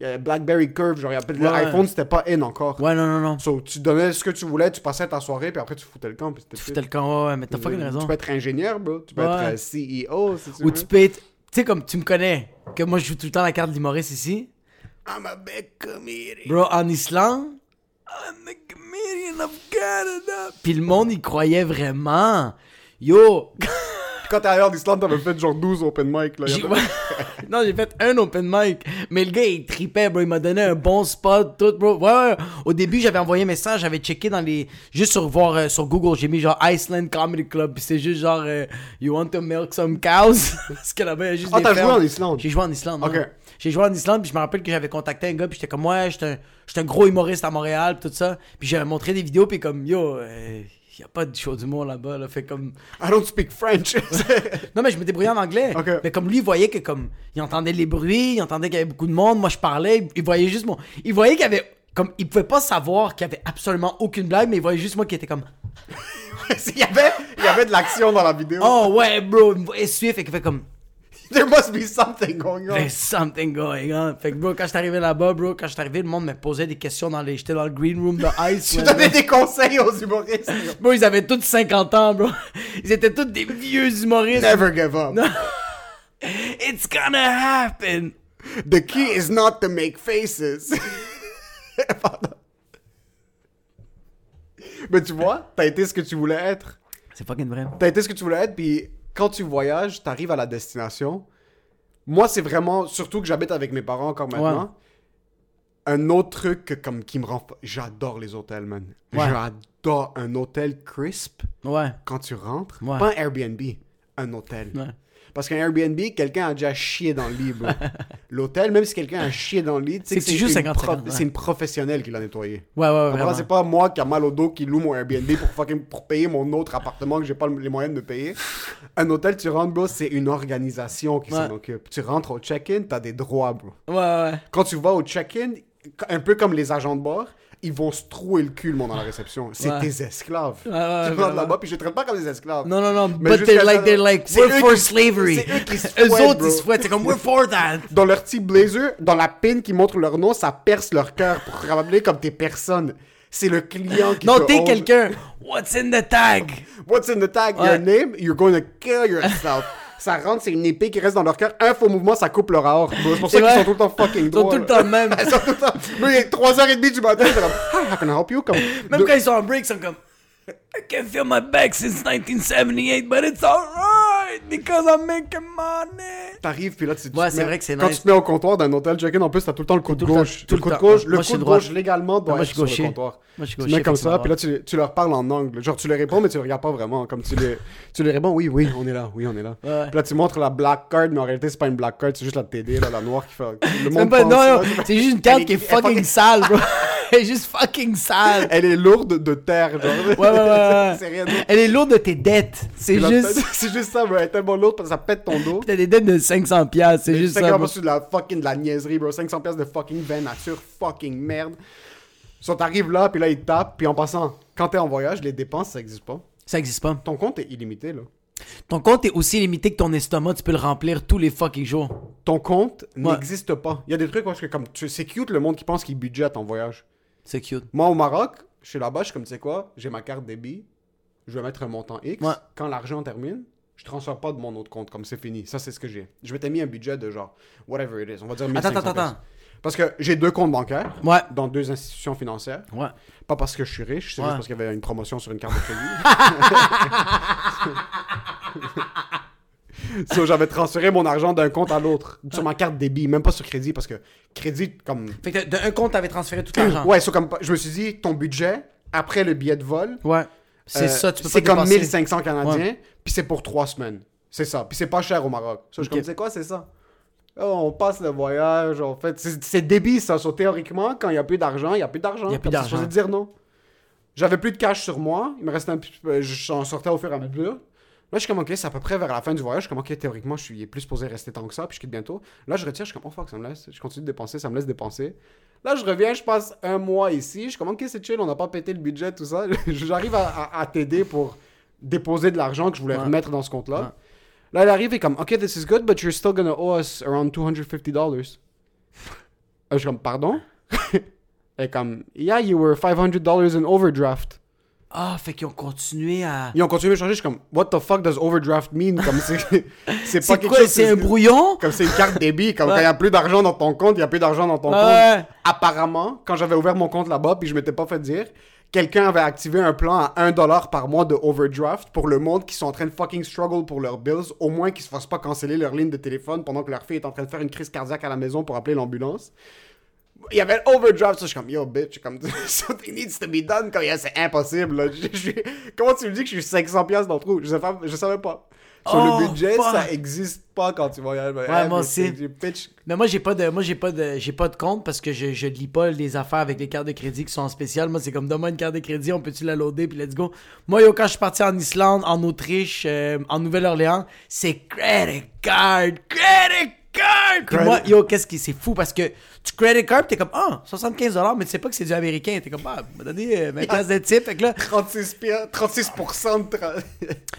B: il y a Blackberry Curve, genre, a-
C: Ouais.
B: l'iPhone, c'était pas in encore.
C: Ouais, non, non, non.
B: So, tu donnais ce que tu voulais, tu passais ta soirée, puis après, tu foutais le camp. Puis
C: Tu foutais le camp, ouais, mais t'as fucking
B: Tu
C: raison.
B: peux être ingénieur, bro. Tu peux
C: Ouais.
B: être euh, CEO, si tu
C: Ou
B: veux.
C: tu peux être. Tu sais, comme tu me connais, que moi je joue tout le temps la carte de l'humoriste ici.
B: I'm a big comedian.
C: Bro, en Islande, I'm the comedian of Canada. Puis le monde, il croyait vraiment. Yo,
B: Quand t'es ailleurs d'Islande, t'avais fait genre 12 open mic, là.
C: j'ai- non, j'ai fait un open mic. Mais le gars, il tripait, bro. Il m'a donné un bon spot, tout, bro. Ouais, ouais. Au début, j'avais envoyé un message, j'avais checké dans les. Juste sur voir euh, sur Google, j'ai mis genre Iceland Comedy Club. Puis c'est juste genre, euh, You want to milk some cows? Parce que là-bas, il y a juste
B: Ah,
C: des
B: t'as joué en Islande?
C: J'ai joué en Islande.
B: Ok.
C: J'ai joué en Islande, puis je me rappelle que j'avais contacté un gars, puis j'étais comme, ouais, j'étais un, j'étais un gros humoriste à Montréal, puis tout ça. Puis j'avais montré des vidéos, puis comme, yo, euh, y a pas de show d'humour là-bas, là. Fait comme.
B: I don't speak French.
C: Non, mais je me débrouillais en anglais. Mais comme lui, il voyait que, comme, il entendait les bruits, il entendait qu'il y avait beaucoup de monde, moi je parlais, il voyait juste mon. Il voyait qu'il y avait. Comme, il pouvait pas savoir qu'il y avait absolument aucune blague, mais il voyait juste moi qui était comme.
B: il, y avait, il y avait de l'action dans la vidéo.
C: Oh ouais, bro, il me voyait suivre, fait qu'il fait comme.
B: There must be something going on.
C: There's something going on. Fait que, bro, quand j'étais arrivé là-bas, bro, quand j'étais arrivé, le monde me posait des questions dans les. J'étais dans le green room de Ice.
B: Tu donnais des conseils aux humoristes.
C: Bro, ils avaient tous 50 ans, bro. Ils étaient tous des vieux humoristes.
B: Never give up.
C: It's gonna happen.
B: The key is not to make faces. Pardon. Mais tu vois, t'as été ce que tu voulais être.
C: C'est fucking vrai.
B: T'as été ce que tu voulais être, puis quand tu voyages, t'arrives à la destination. Moi, c'est vraiment, surtout que j'habite avec mes parents encore maintenant, un autre truc que, comme, qui me rend... J'adore les hôtels, man.
C: Ouais.
B: J'adore un hôtel crisp
C: Ouais.
B: quand tu rentres. Pas un Airbnb, un hôtel. Parce qu'un Airbnb, quelqu'un a déjà chié dans le lit. L'hôtel, même si quelqu'un a chié dans le lit,
C: C'est joues
B: une
C: 50-50,
B: prof-
C: ouais.
B: une professionnelle qui l'a nettoyé.
C: Ouais, ouais, ouais.
B: C'est pas moi qui a mal au dos qui loue mon Airbnb pour fucking pour payer mon autre appartement que j'ai pas les moyens de payer. Un hôtel, tu rentres, bro, c'est une organisation qui s'en
C: Ouais.
B: occupe. Tu rentres au check-in, t'as des droits, bro.
C: Ouais, ouais.
B: Quand tu vas au check-in, un peu comme les agents de bord, ils vont se trouer le cul, le monde, dans la réception. C'est
C: Ouais.
B: tes esclaves.
C: Ouais, ouais,
B: tu rentres là-bas, puis je les traite pas comme des esclaves.
C: Non, non, non.
B: Mais
C: But they're like, they're like, we're for slavery.
B: eux qui se
C: Eux autres,
B: bro.
C: ils se fouettent. C'est comme, we're for that.
B: dans leur petit blazer, dans la pin qui montre leur nom, ça perce leur cœur pour rappeler comme t'es personne. C'est le client qui
C: Non,
B: te
C: t'es quelqu'un. What's in the tag?
B: What's in the tag? Your name? You're gonna kill yourself. Ça rentre, c'est une épée qui reste dans leur cœur. Un faux mouvement, ça coupe leur aorte. C'est pour ça qu'ils sont tout le temps fucking
C: Ils sont
B: droits.
C: tout le temps même.
B: Ils sont tout le temps. Bro, il est 3h30 du matin, c'est comme, Hi, how can I help you? Comme,
C: Même
B: de-
C: quand ils sont en break, ils sont comme, I can't feel my back since 1978, but it's alright. It because I'm making money.
B: T'arrives, puis là, tu, tu
C: Ouais,
B: te
C: c'est vrai que c'est
B: Quand
C: nice.
B: tu te mets au comptoir d'un hôtel check-in, en plus, t'as tout le temps le coude
C: Tout le temps-
B: gauche.
C: tout
B: le coude
C: temps.
B: gauche,
C: Moi,
B: le
C: je suis
B: coude
C: droit.
B: gauche, légalement, doit
C: Moi, je
B: être
C: suis
B: sur le comptoir.
C: Moi, je suis
B: Tu te mets comme
C: ça
B: puis là, tu, tu leur parles en angle. Genre, tu les réponds, mais tu les regardes pas vraiment. Comme tu les, tu les réponds, oui, oui, on est là, oui, on est là.
C: Ouais.
B: Puis là, tu montres la black card, mais en réalité, c'est pas une black card, c'est juste la TD, là, la noire qui fait. Le monde
C: pas-
B: pense,
C: non, non, c'est juste une carte qui est fucking sale, bro. Elle est juste fucking sale.
B: Elle est lourde de terre, genre.
C: Ouais, ouais, ouais, ouais.
B: c'est rien d'autre.
C: Elle est lourde de tes dettes. C'est juste.
B: C'est juste ça, bro. Elle est tellement lourde parce que ça pète ton dos.
C: T'as des dettes de 500 piastres, c'est juste ça.
B: comme
C: bro.
B: pas sur de la fucking de la niaiserie, bro. 500 pièces de fucking vin nature, fucking merde. So, t'arrives là, puis là, ils tapent, puis en passant, quand t'es en voyage, les dépenses, ça existe pas.
C: Ça existe pas.
B: Ton compte est illimité, là.
C: Ton compte est aussi limité que ton estomac, tu peux le remplir tous les fucking jours.
B: Ton compte
C: Ouais.
B: n'existe pas. Il y a des trucs est-ce que, comme, c'est cute le monde qui pense qu'il budgète en voyage.
C: C'est cute.
B: Moi, au Maroc, je suis là-bas, je suis comme, tu sais quoi, j'ai ma carte débit, je vais mettre un montant X.
C: Ouais.
B: Quand l'argent termine, je transfère pas de mon autre compte, comme c'est fini. Ça, c'est ce que j'ai. Je m'étais mis un budget de genre, whatever it is, on va dire 1500
C: Attends, attends, attends.
B: Parce que j'ai deux comptes bancaires
C: Ouais.
B: dans deux institutions financières.
C: Ouais.
B: Pas parce que je suis riche, c'est
C: Ouais.
B: juste parce qu'il y avait une promotion sur une carte de crédit. so, j'avais transféré mon argent d'un compte à l'autre, sur ma carte débit, même pas sur crédit, parce que crédit, comme...
C: Fait que d'un compte, t'avais transféré tout l'argent.
B: Ouais, so, comme je me suis dit, ton budget, après le billet de vol,
C: Ouais. C'est
B: euh,
C: ça, tu peux
B: c'est comme
C: dépasser.
B: 1500 Canadiens, puis c'est pour trois semaines. C'est ça. Puis c'est pas cher au Maroc. So, je c'est quoi, c'est ça? Oh, on passe le voyage, en fait. C'est débit, ça. So, théoriquement, quand il n'y a plus d'argent, il n'y a plus d'argent.
C: Il y a plus d'argent.
B: dire non. J'avais plus de cash sur moi. Il me restait un petit peu. J'en sortais au fur et à mesure. Là, je suis comme, ok, c'est à peu près vers la fin du voyage. Je suis comme, ok, théoriquement, je suis plus supposé rester tant que ça, puis je quitte bientôt. Là, je retire, je suis comme, oh fuck, ça me laisse. Je continue de dépenser, ça me laisse dépenser. Là, je reviens, je passe un mois ici. Je suis comme, ok, c'est chill, on n'a pas pété le budget, tout ça. J'arrive à, à- à t'aider pour déposer de l'argent que je voulais
C: Ouais.
B: remettre dans ce compte-là.
C: Ouais.
B: Là, elle arrive et comme, ok, this is good, but you're still gonna owe us around 250 dollars. Je suis comme, pardon? Est comme, yeah, you were 500 dollars in overdraft.
C: Ah, fait qu'ils ont continué à.
B: Ils ont continué à changer, je suis comme, what the fuck does overdraft mean? Comme c'est, c'est pas quelque
C: quoi,
B: chose.
C: c'est un brouillon?
B: Comme c'est une carte débit, comme
C: Ouais.
B: quand il n'y a plus d'argent dans ton compte, il n'y a plus d'argent dans ton compte. Apparemment, quand j'avais ouvert mon compte là-bas, puis je m'étais pas fait dire, quelqu'un avait activé un plan à 1$ par mois de overdraft pour le monde qui sont en train de fucking struggle pour leurs bills, au moins qu'ils se fassent pas canceller leur ligne de téléphone pendant que leur fille est en train de faire une crise cardiaque à la maison pour appeler l'ambulance. Il y avait un overdraft, ça, je suis comme, yo, bitch, comme, something needs to be done, comme, yeah, c'est impossible, là. Je- je- comment tu me dis que je suis 500 piastres dans le trou? Je savais, je savais pas. Sur
C: Oh,
B: le budget,
C: fuck.
B: ça existe pas quand tu voyages.
C: Ouais, moi aussi. Mais moi j'ai pas de moi j'ai pas de j'ai pas de compte parce que je, je lis pas les affaires avec les cartes de crédit qui sont en spécial. Moi c'est comme donne-moi une carte de crédit, on peut-tu la loader puis let's go. Moi yo quand je suis parti en Islande, en Autriche, euh, en Nouvelle-Orléans, c'est credit card, credit card. Puis moi yo qu'est-ce qui c'est fou parce que tu credit card t'es comme ah 75 dollars mais tu sais pas que c'est du américain t'es comme ah m'a donné euh, 20 piastres de type fait que là
B: 36 piastres, 36% de... tra-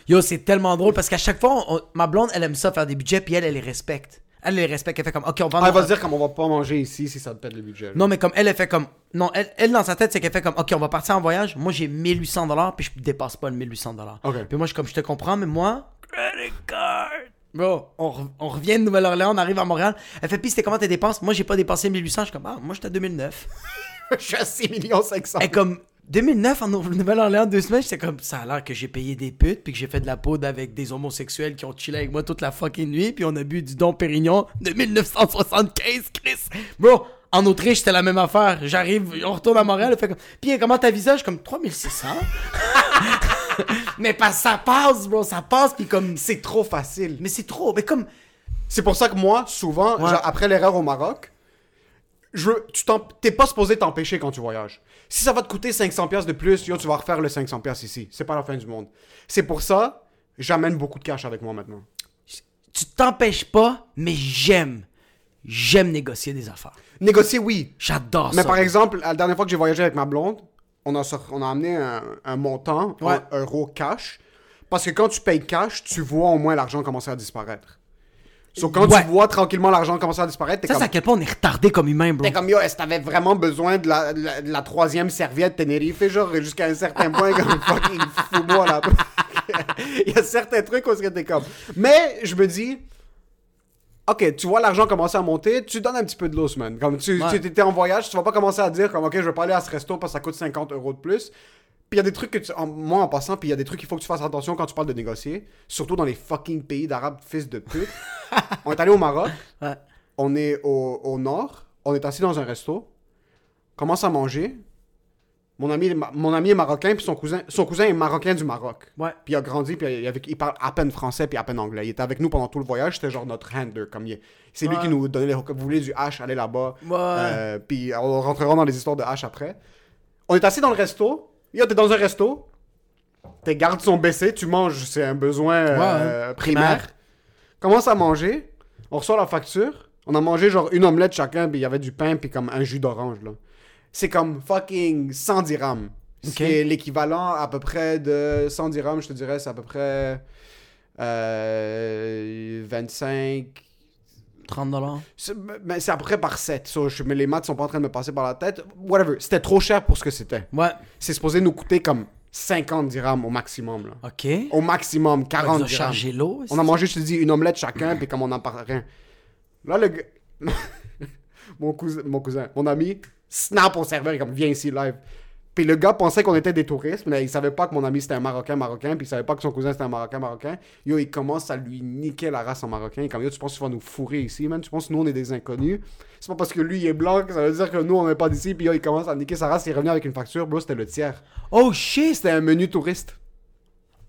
C: Yo, c'est tellement drôle parce qu'à chaque fois, on- ma blonde, elle aime ça faire des budgets, puis elle, elle les respecte. Elle les respecte, elle fait comme, ok, on va.
B: Ah, elle va se dire comme on va pas manger ici si ça te pète le budget.
C: Non, mais comme elle, elle fait comme. Non, elle, elle dans sa tête, c'est qu'elle fait comme, ok, on va partir en voyage. Moi, j'ai 1800 dollars, puis je dépasse pas le 1800 dollars.
B: Ok.
C: Puis moi, je comme, je te comprends, mais moi, credit card. Bro, on, re- on revient de Nouvelle-Orléans, on arrive à Montréal. Elle fait, puis c'était comment tes dépenses? Moi, j'ai pas dépensé 1800. Je suis comme, ah, moi, j'étais à 2009.
B: je suis à 6 millions 500.
C: Elle est comme 2009 en Nou- Nouvelle-Orléans, deux semaines, j'étais comme ça a l'air que j'ai payé des putes puis que j'ai fait de la poudre avec des homosexuels qui ont chillé avec moi toute la fucking nuit puis on a bu du Don Pérignon de 1975, Chris. Bro, en Autriche, c'était la même affaire. J'arrive, on retourne à Montréal, elle fait comme puis comment ta visa, je suis comme 3600. mais pas ça passe, bro, ça passe puis comme
B: C'est trop facile.
C: mais c'est trop, mais comme
B: C'est pour ça que moi, souvent,
C: Ouais.
B: genre, après l'erreur au Maroc, je, tu t'es pas supposé t'empêcher quand tu voyages. Si ça va te coûter 500 pièces de plus, yo, tu vas refaire le 500 pièces ici. C'est pas la fin du monde. C'est pour ça, j'amène beaucoup de cash avec moi maintenant.
C: tu t'empêches pas, mais j'aime j'aime négocier des affaires.
B: Négocier, oui.
C: J'adore
B: Mais
C: ça.
B: par exemple, la dernière fois que j'ai voyagé avec ma blonde, on a, on a amené un, un montant
C: Ouais.
B: en euros cash. Parce que quand tu payes cash, tu vois au moins l'argent commencer à disparaître. So, quand
C: Ouais.
B: tu vois tranquillement l'argent commencer à disparaître, t'es
C: Ça,
B: comme,
C: c'est à quel point on est retardé comme humain, bro.
B: t'es comme, yo, est-ce que t'avais vraiment besoin de la, de la, de la troisième serviette Tenerife, genre, jusqu'à un certain point, comme fucking fous-moi là. Il y a certains trucs où t'es comme. Mais je me dis, ok, tu vois l'argent commencer à monter, tu donnes un petit peu de l'os, man. Comme tu
C: Ouais.
B: étais en voyage, tu vas pas commencer à dire, comme, ok, je vais pas aller à ce resto parce que ça coûte 50 euros de plus. Puis il y a des trucs que tu. en- moi, en passant, puis il y a des trucs qu'il faut que tu fasses attention quand tu parles de négocier. Surtout dans les fucking pays d'arabes, fils de pute. on est allé au Maroc.
C: Ouais.
B: On est au, au nord. On est assis dans un resto. Commence à manger. Mon ami, est ma- mon ami est marocain, puis son cousin, son cousin est marocain du Maroc.
C: Ouais.
B: Puis il a grandi, puis il, parle à peine français, puis à peine anglais. Il était avec nous pendant tout le voyage, c'était genre notre handler. Comme il- c'est lui qui nous donnait les. Vous voulez du H, allez là-bas.
C: Ouais.
B: Euh, puis on rentrera dans les histoires de H après. On est assis dans le resto. Yo, t'es dans un resto. Tes gardes sont baissés, tu manges, c'est un besoin euh,
C: Ouais,
B: primaire.
C: primaire.
B: Commence à manger. On reçoit la facture. On a mangé genre une omelette chacun, puis il y avait du pain, puis comme un jus d'orange, là. C'est comme fucking 100 dirhams. C'est l'équivalent à peu près de 100 dirhams, je te dirais, c'est à peu près euh, 25,
C: 30 dollars.
B: c'est mais c'est à peu près par 7. So, je- mais les maths sont pas en train de me passer par la tête. Whatever. C'était trop cher pour ce que c'était.
C: Ouais.
B: C'est supposé nous coûter comme 50 dirhams au maximum. Là.
C: Ok.
B: Au maximum, 40
C: Ils ont
B: dirhams.
C: l'eau.
B: On a mangé, je te dis, une omelette chacun, puis comme on n'en parle rien. Là, le gars... mon, cousin, mon cousin, mon ami, snap au serveur, comme, viens ici live. Puis le gars pensait qu'on était des touristes, mais il savait pas que mon ami c'était un Marocain Marocain, puis il savait pas que son cousin c'était un Marocain Marocain. Yo, il commence à lui niquer la race en Marocain. Comme, yo, tu penses que tu vas nous fourrer ici, man? Tu penses que nous on est des inconnus? C'est pas parce que lui il est blanc que ça veut dire que nous on n'est pas d'ici, puis yo, il commence à niquer sa race. Il revenu avec une facture, bro, c'était le tiers.
C: Oh shit.
B: C'était un menu touriste.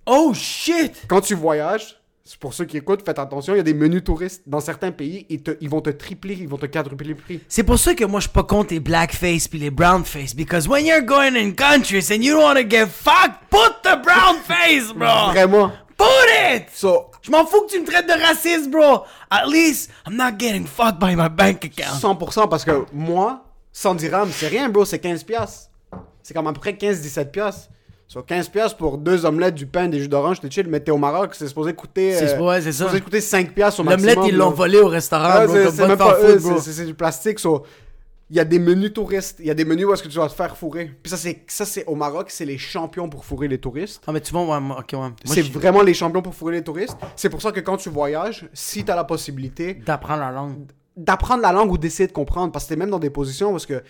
C: Oh shit.
B: Quand tu voyages, c'est pour ceux qui écoutent, faites attention, il y a des menus touristes. Dans certains pays, ils, te- ils vont te tripler, ils vont te quadrupler le prix.
C: C'est pour ça que moi je suis pas contre les blackface puis les brownface because when you're going in countries and you don't want to get fucked, put the brown face, bro.
B: Vraiment.
C: Put it.
B: So,
C: Je m'en fous que tu me traites de raciste, bro. At least I'm not getting fucked by my bank account.
B: 100% parce que moi, 100 dirhams, c'est rien, bro, c'est 15 piastres. C'est comme à peu près 15-17 piastres. So, 15 piastres pour deux omelettes, du pain, des jus d'orange, t'es chill, mais t'es au Maroc, c'est supposé coûter...
C: C'est-
B: euh,
C: ouais, c'est ça.
B: supposé coûter 5 piastres au maximum.
C: L'omelette ils l'ont volé au restaurant,
B: Ah,
C: bro. Comme
B: pas
C: bro.
B: c'est- du plastique. so, Il y a des menus touristes, il y a des menus où est-ce que tu vas te faire fourrer. Puis ça, c'est ça c'est au Maroc, c'est les champions pour fourrer les touristes.
C: Ah mais tu vois, ouais, ok ouais.
B: C'est
C: je-
B: vraiment les champions pour fourrer les touristes. C'est pour ça que quand tu voyages, si tu as la possibilité
C: d'apprendre la langue.
B: d'apprendre la langue ou d'essayer de comprendre, parce que t'es même dans des positions parce que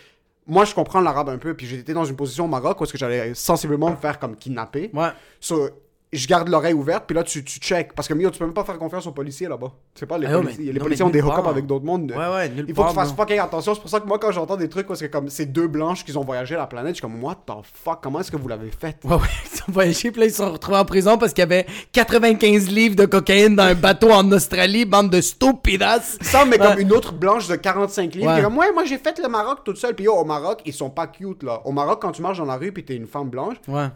B: moi je comprends l'arabe un peu, puis j'étais dans une position au Maroc où est-ce que j'allais sensiblement me faire comme kidnapper.
C: Ouais.
B: So, je garde l'oreille ouverte, puis là tu, tu check. Parce que Mio, tu peux même pas faire confiance aux policiers là-bas. C'est pas les
C: Ah,
B: policiers.
C: mais-
B: les
C: non,
B: policiers ont des
C: part.
B: avec d'autres mondes.
C: Ouais, ouais, nulle
B: Il faut que tu fasses fucking attention. C'est pour ça que moi, quand j'entends des trucs c'est comme ces deux blanches qui ont voyagé la planète, je suis comme, what the fuck, comment est-ce que vous l'avez fait?
C: Ouais, ouais, ils ont voyagé, puis là, ils se sont retrouvés en prison parce qu'il y avait 95 livres de cocaïne dans un bateau en Australie, bande de stupidas.
B: Ça, mais comme une autre blanche de 45 livres. Comme, ouais, moi j'ai fait le Maroc toute seule. Puis yo, au Maroc, ils sont pas cute là. Au Maroc, quand tu marches dans la rue, puis t'es une femme blanche,
C: Ouais.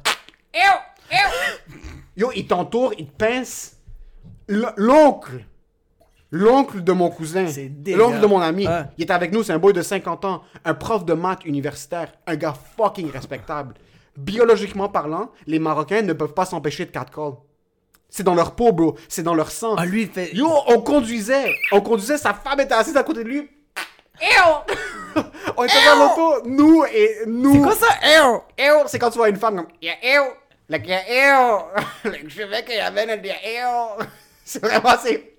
B: Yo, il t'entoure, il te pince. L'oncle. L'oncle de mon cousin. L'oncle de mon ami. Il était avec nous, c'est un boy de 50 ans. Un prof de maths universitaire. Un gars fucking respectable. Biologiquement parlant, les Marocains ne peuvent pas s'empêcher de catcall. C'est dans leur peau, bro. C'est dans leur sang.
C: Ah, lui, il fait.
B: Yo, on conduisait. On conduisait, sa femme était assise à côté de lui. on était dans l'auto, nous et nous.
C: C'est quoi ça?
B: C'est quand tu vois une femme comme Yeah, like je veux qu'il y avait un yeah, ew. C'est vraiment c'est.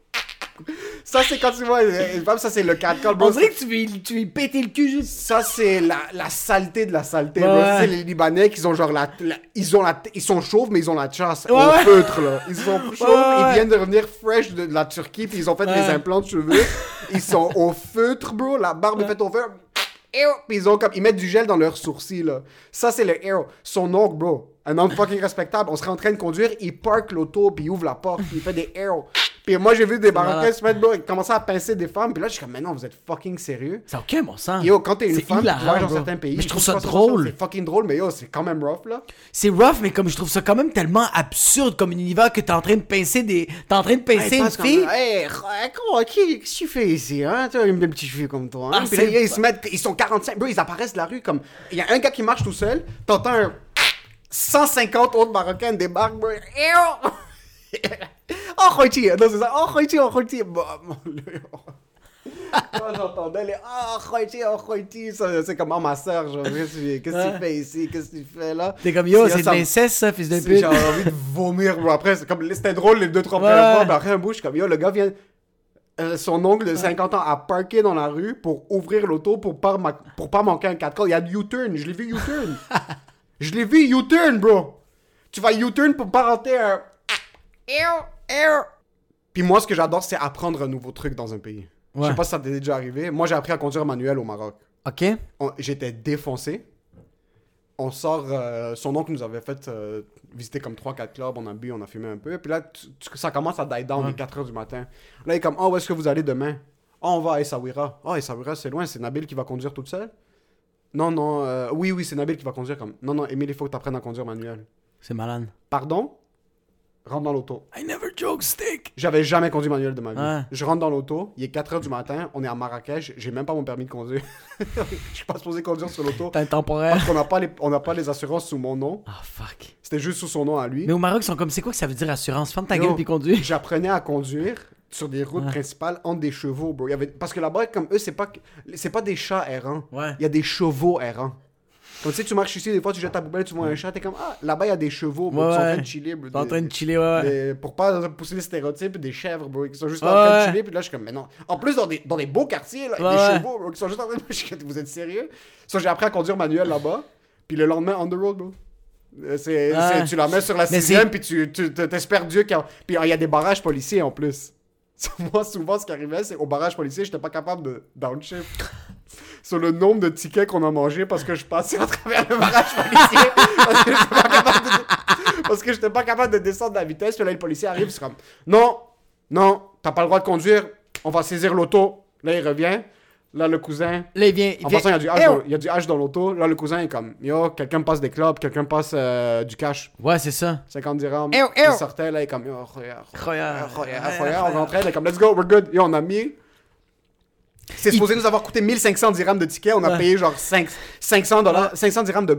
B: Ça c'est quand tu vois une femme, ça c'est le catcall, bro.
C: On dirait que tu lui, tu lui pétais le cul juste.
B: Ça c'est la, la saleté de la saleté,
C: Ouais,
B: bro.
C: ouais.
B: C'est les Libanais qui ont genre la, la- ils ont la, ils sont chauves mais ils ont la chasse au feutre là. Ils sont chauves,
C: ouais,
B: ils viennent de revenir fresh de, de la Turquie puis ils ont fait des implants de cheveux. ils sont au feutre, bro. La barbe est faite au feutre. Ils ont comme ils mettent du gel dans leurs sourcils là. Ça c'est le ew. Son oncle, bro. Un homme fucking respectable. On serait en train de conduire, il park l'auto puis il ouvre la porte, il fait des ew. Puis moi j'ai vu des Marocains se mettre commençaient à pincer des femmes. Puis là je suis comme mais non, vous êtes fucking sérieux.
C: N'a aucun bon sens.
B: Yo, quand t'es une
C: C'est
B: femme, tu voyages dans certains pays.
C: Mais je trouve ça drôle.
B: C'est fucking drôle, mais yo, c'est quand même rough, là.
C: C'est rough, mais comme je trouve ça quand même tellement absurde comme univers que t'es en train de pincer des. T'es en train de pincer une fille.
B: Hey, qui- qu'est-ce que tu fais ici, hein? Tu as une belle petite fille comme toi, hein?
C: Ah,
B: Puis
C: c'est
B: là, ils se mettent, ils sont 45, bro, ils apparaissent de la rue comme... Il y a un gars qui marche tout seul, t'entends un... 150 autres Marocains débarquent, bro. Oh, Khoiti! Non, c'est ça. Oh, oh! Bah, mon Dieu. Quand j'entendais les Oh, Khoiti, oh, Khoiti, ça, c'est comme oh, ma soeur, qu'est-ce que que tu
C: Ouais.
B: fais ici? Qu'est-ce que tu fais là?
C: T'es comme yo, c'est de l'inceste ça, fils de pute.
B: J'ai envie de vomir, bro. Après, c'était drôle les deux, trois
C: Ouais.
B: premières fois, mais après un bout, je suis comme, yo, le gars vient. euh, son oncle de 50 ans a parké dans la rue pour ouvrir l'auto pour pas, ma- pour pas manquer un 4 Il y a du U-turn, je l'ai vu U-turn. Je l'ai vu U-turn, bro. Tu vas U-turn pour pas un. Puis moi, ce que j'adore, c'est apprendre un nouveau truc dans un pays. Je sais pas si ça t'est déjà arrivé. Moi, j'ai appris à conduire manuel au Maroc.
C: Ok?
B: On- J'étais défoncé. On sort. euh, son oncle nous avait fait euh, visiter comme 3-4 clubs. On a bu, on a fumé un peu. Puis là, tu- tu- ça commence à die down
C: Ouais.
B: à 4 h du matin. Là, il est comme Oh, où est-ce que vous allez demain Oh, on va à Essaouira. Oh, Essaouira, c'est loin. C'est Nabil qui va conduire toute seule? Non, non. euh, oui, oui, c'est Nabil qui va conduire. comme Non, non, Émile, il faut que tu apprennes à conduire manuel.
C: C'est malade.
B: Pardon? Rentre dans l'auto.
C: I never joke stick.
B: J'avais jamais conduit manuel de ma vie.
C: Ouais.
B: Je rentre dans l'auto, il est 4h du matin, on est à Marrakech, j'ai même pas mon permis de conduire. Je suis pas supposé conduire sur l'auto.
C: T'as un temporaire.
B: Parce qu'on n'a pas, les, on n'a pas les assurances sous mon nom.
C: Ah, fuck.
B: C'était juste sous son nom à lui.
C: Mais au Maroc, ils sont comme, c'est quoi que ça veut dire assurance? Ferme ta gueule puis conduis.
B: J'apprenais à conduire sur des routes
C: Ouais.
B: principales entre des chevaux, bro. Il y avait... Parce que là-bas, comme eux, c'est pas, que- c'est pas des chats errants.
C: Ouais.
B: Il y a des chevaux errants. Comme tu sais, tu marches ici, des fois, tu jettes ta poubelle, tu vois un chat, t'es comme, ah, là-bas, il y a des chevaux, bro,
C: Ouais,
B: qui sont en train de chiller, bro.
C: T'es en
B: Des-
C: train de chiller, ouais.
B: des- pour pas pousser les stéréotypes, des chèvres, bro, qui sont juste en train de chiller, puis là, je suis comme, mais non. En plus, dans des, dans des beaux quartiers, là,
C: Ouais,
B: des chevaux, bro, qui sont juste en train de. Je suis comme, Vous êtes sérieux? Ça, j'ai appris à conduire manuel là-bas, puis le lendemain, on the road, bro. C'est, c'est- tu la mets sur la sixième, puis tu, tu t'espères Dieu qu'il y a... Puis il y a des barrages policiers en plus. Moi, souvent, ce qui arrivait, c'est au barrage policier, j'étais pas capable de downshift. Sur le nombre de tickets qu'on a mangé parce que je passais à travers le barrage policier. parce que j'étais pas capable de... parce que j'étais pas capable de descendre la vitesse. Puis là, le policier arrive, c'est comme Non, non, t'as pas le droit de conduire, on va saisir l'auto. Là, il revient. Là, le cousin.
C: Là, il vient. Il
B: En
C: vient...
B: passant, il y a du hash,
C: Eh,
B: dans, il y a du hash dans l'auto. Là, le cousin est comme Yo, quelqu'un passe des clubs, quelqu'un passe euh, du cash.
C: Ouais, c'est ça.
B: 50 dirhams.
C: Eh, eh.
B: Il sortait, là, il est comme Yo, khoya,
C: khoya,
B: khoya. khoya. On rentrait, il est comme Let's go, we're good. Yo, on a mis. C'est supposé nous avoir coûté 1500 dirhams de tickets. On a
C: Ouais.
B: payé genre 5, 500 dollars, 500 dirhams de,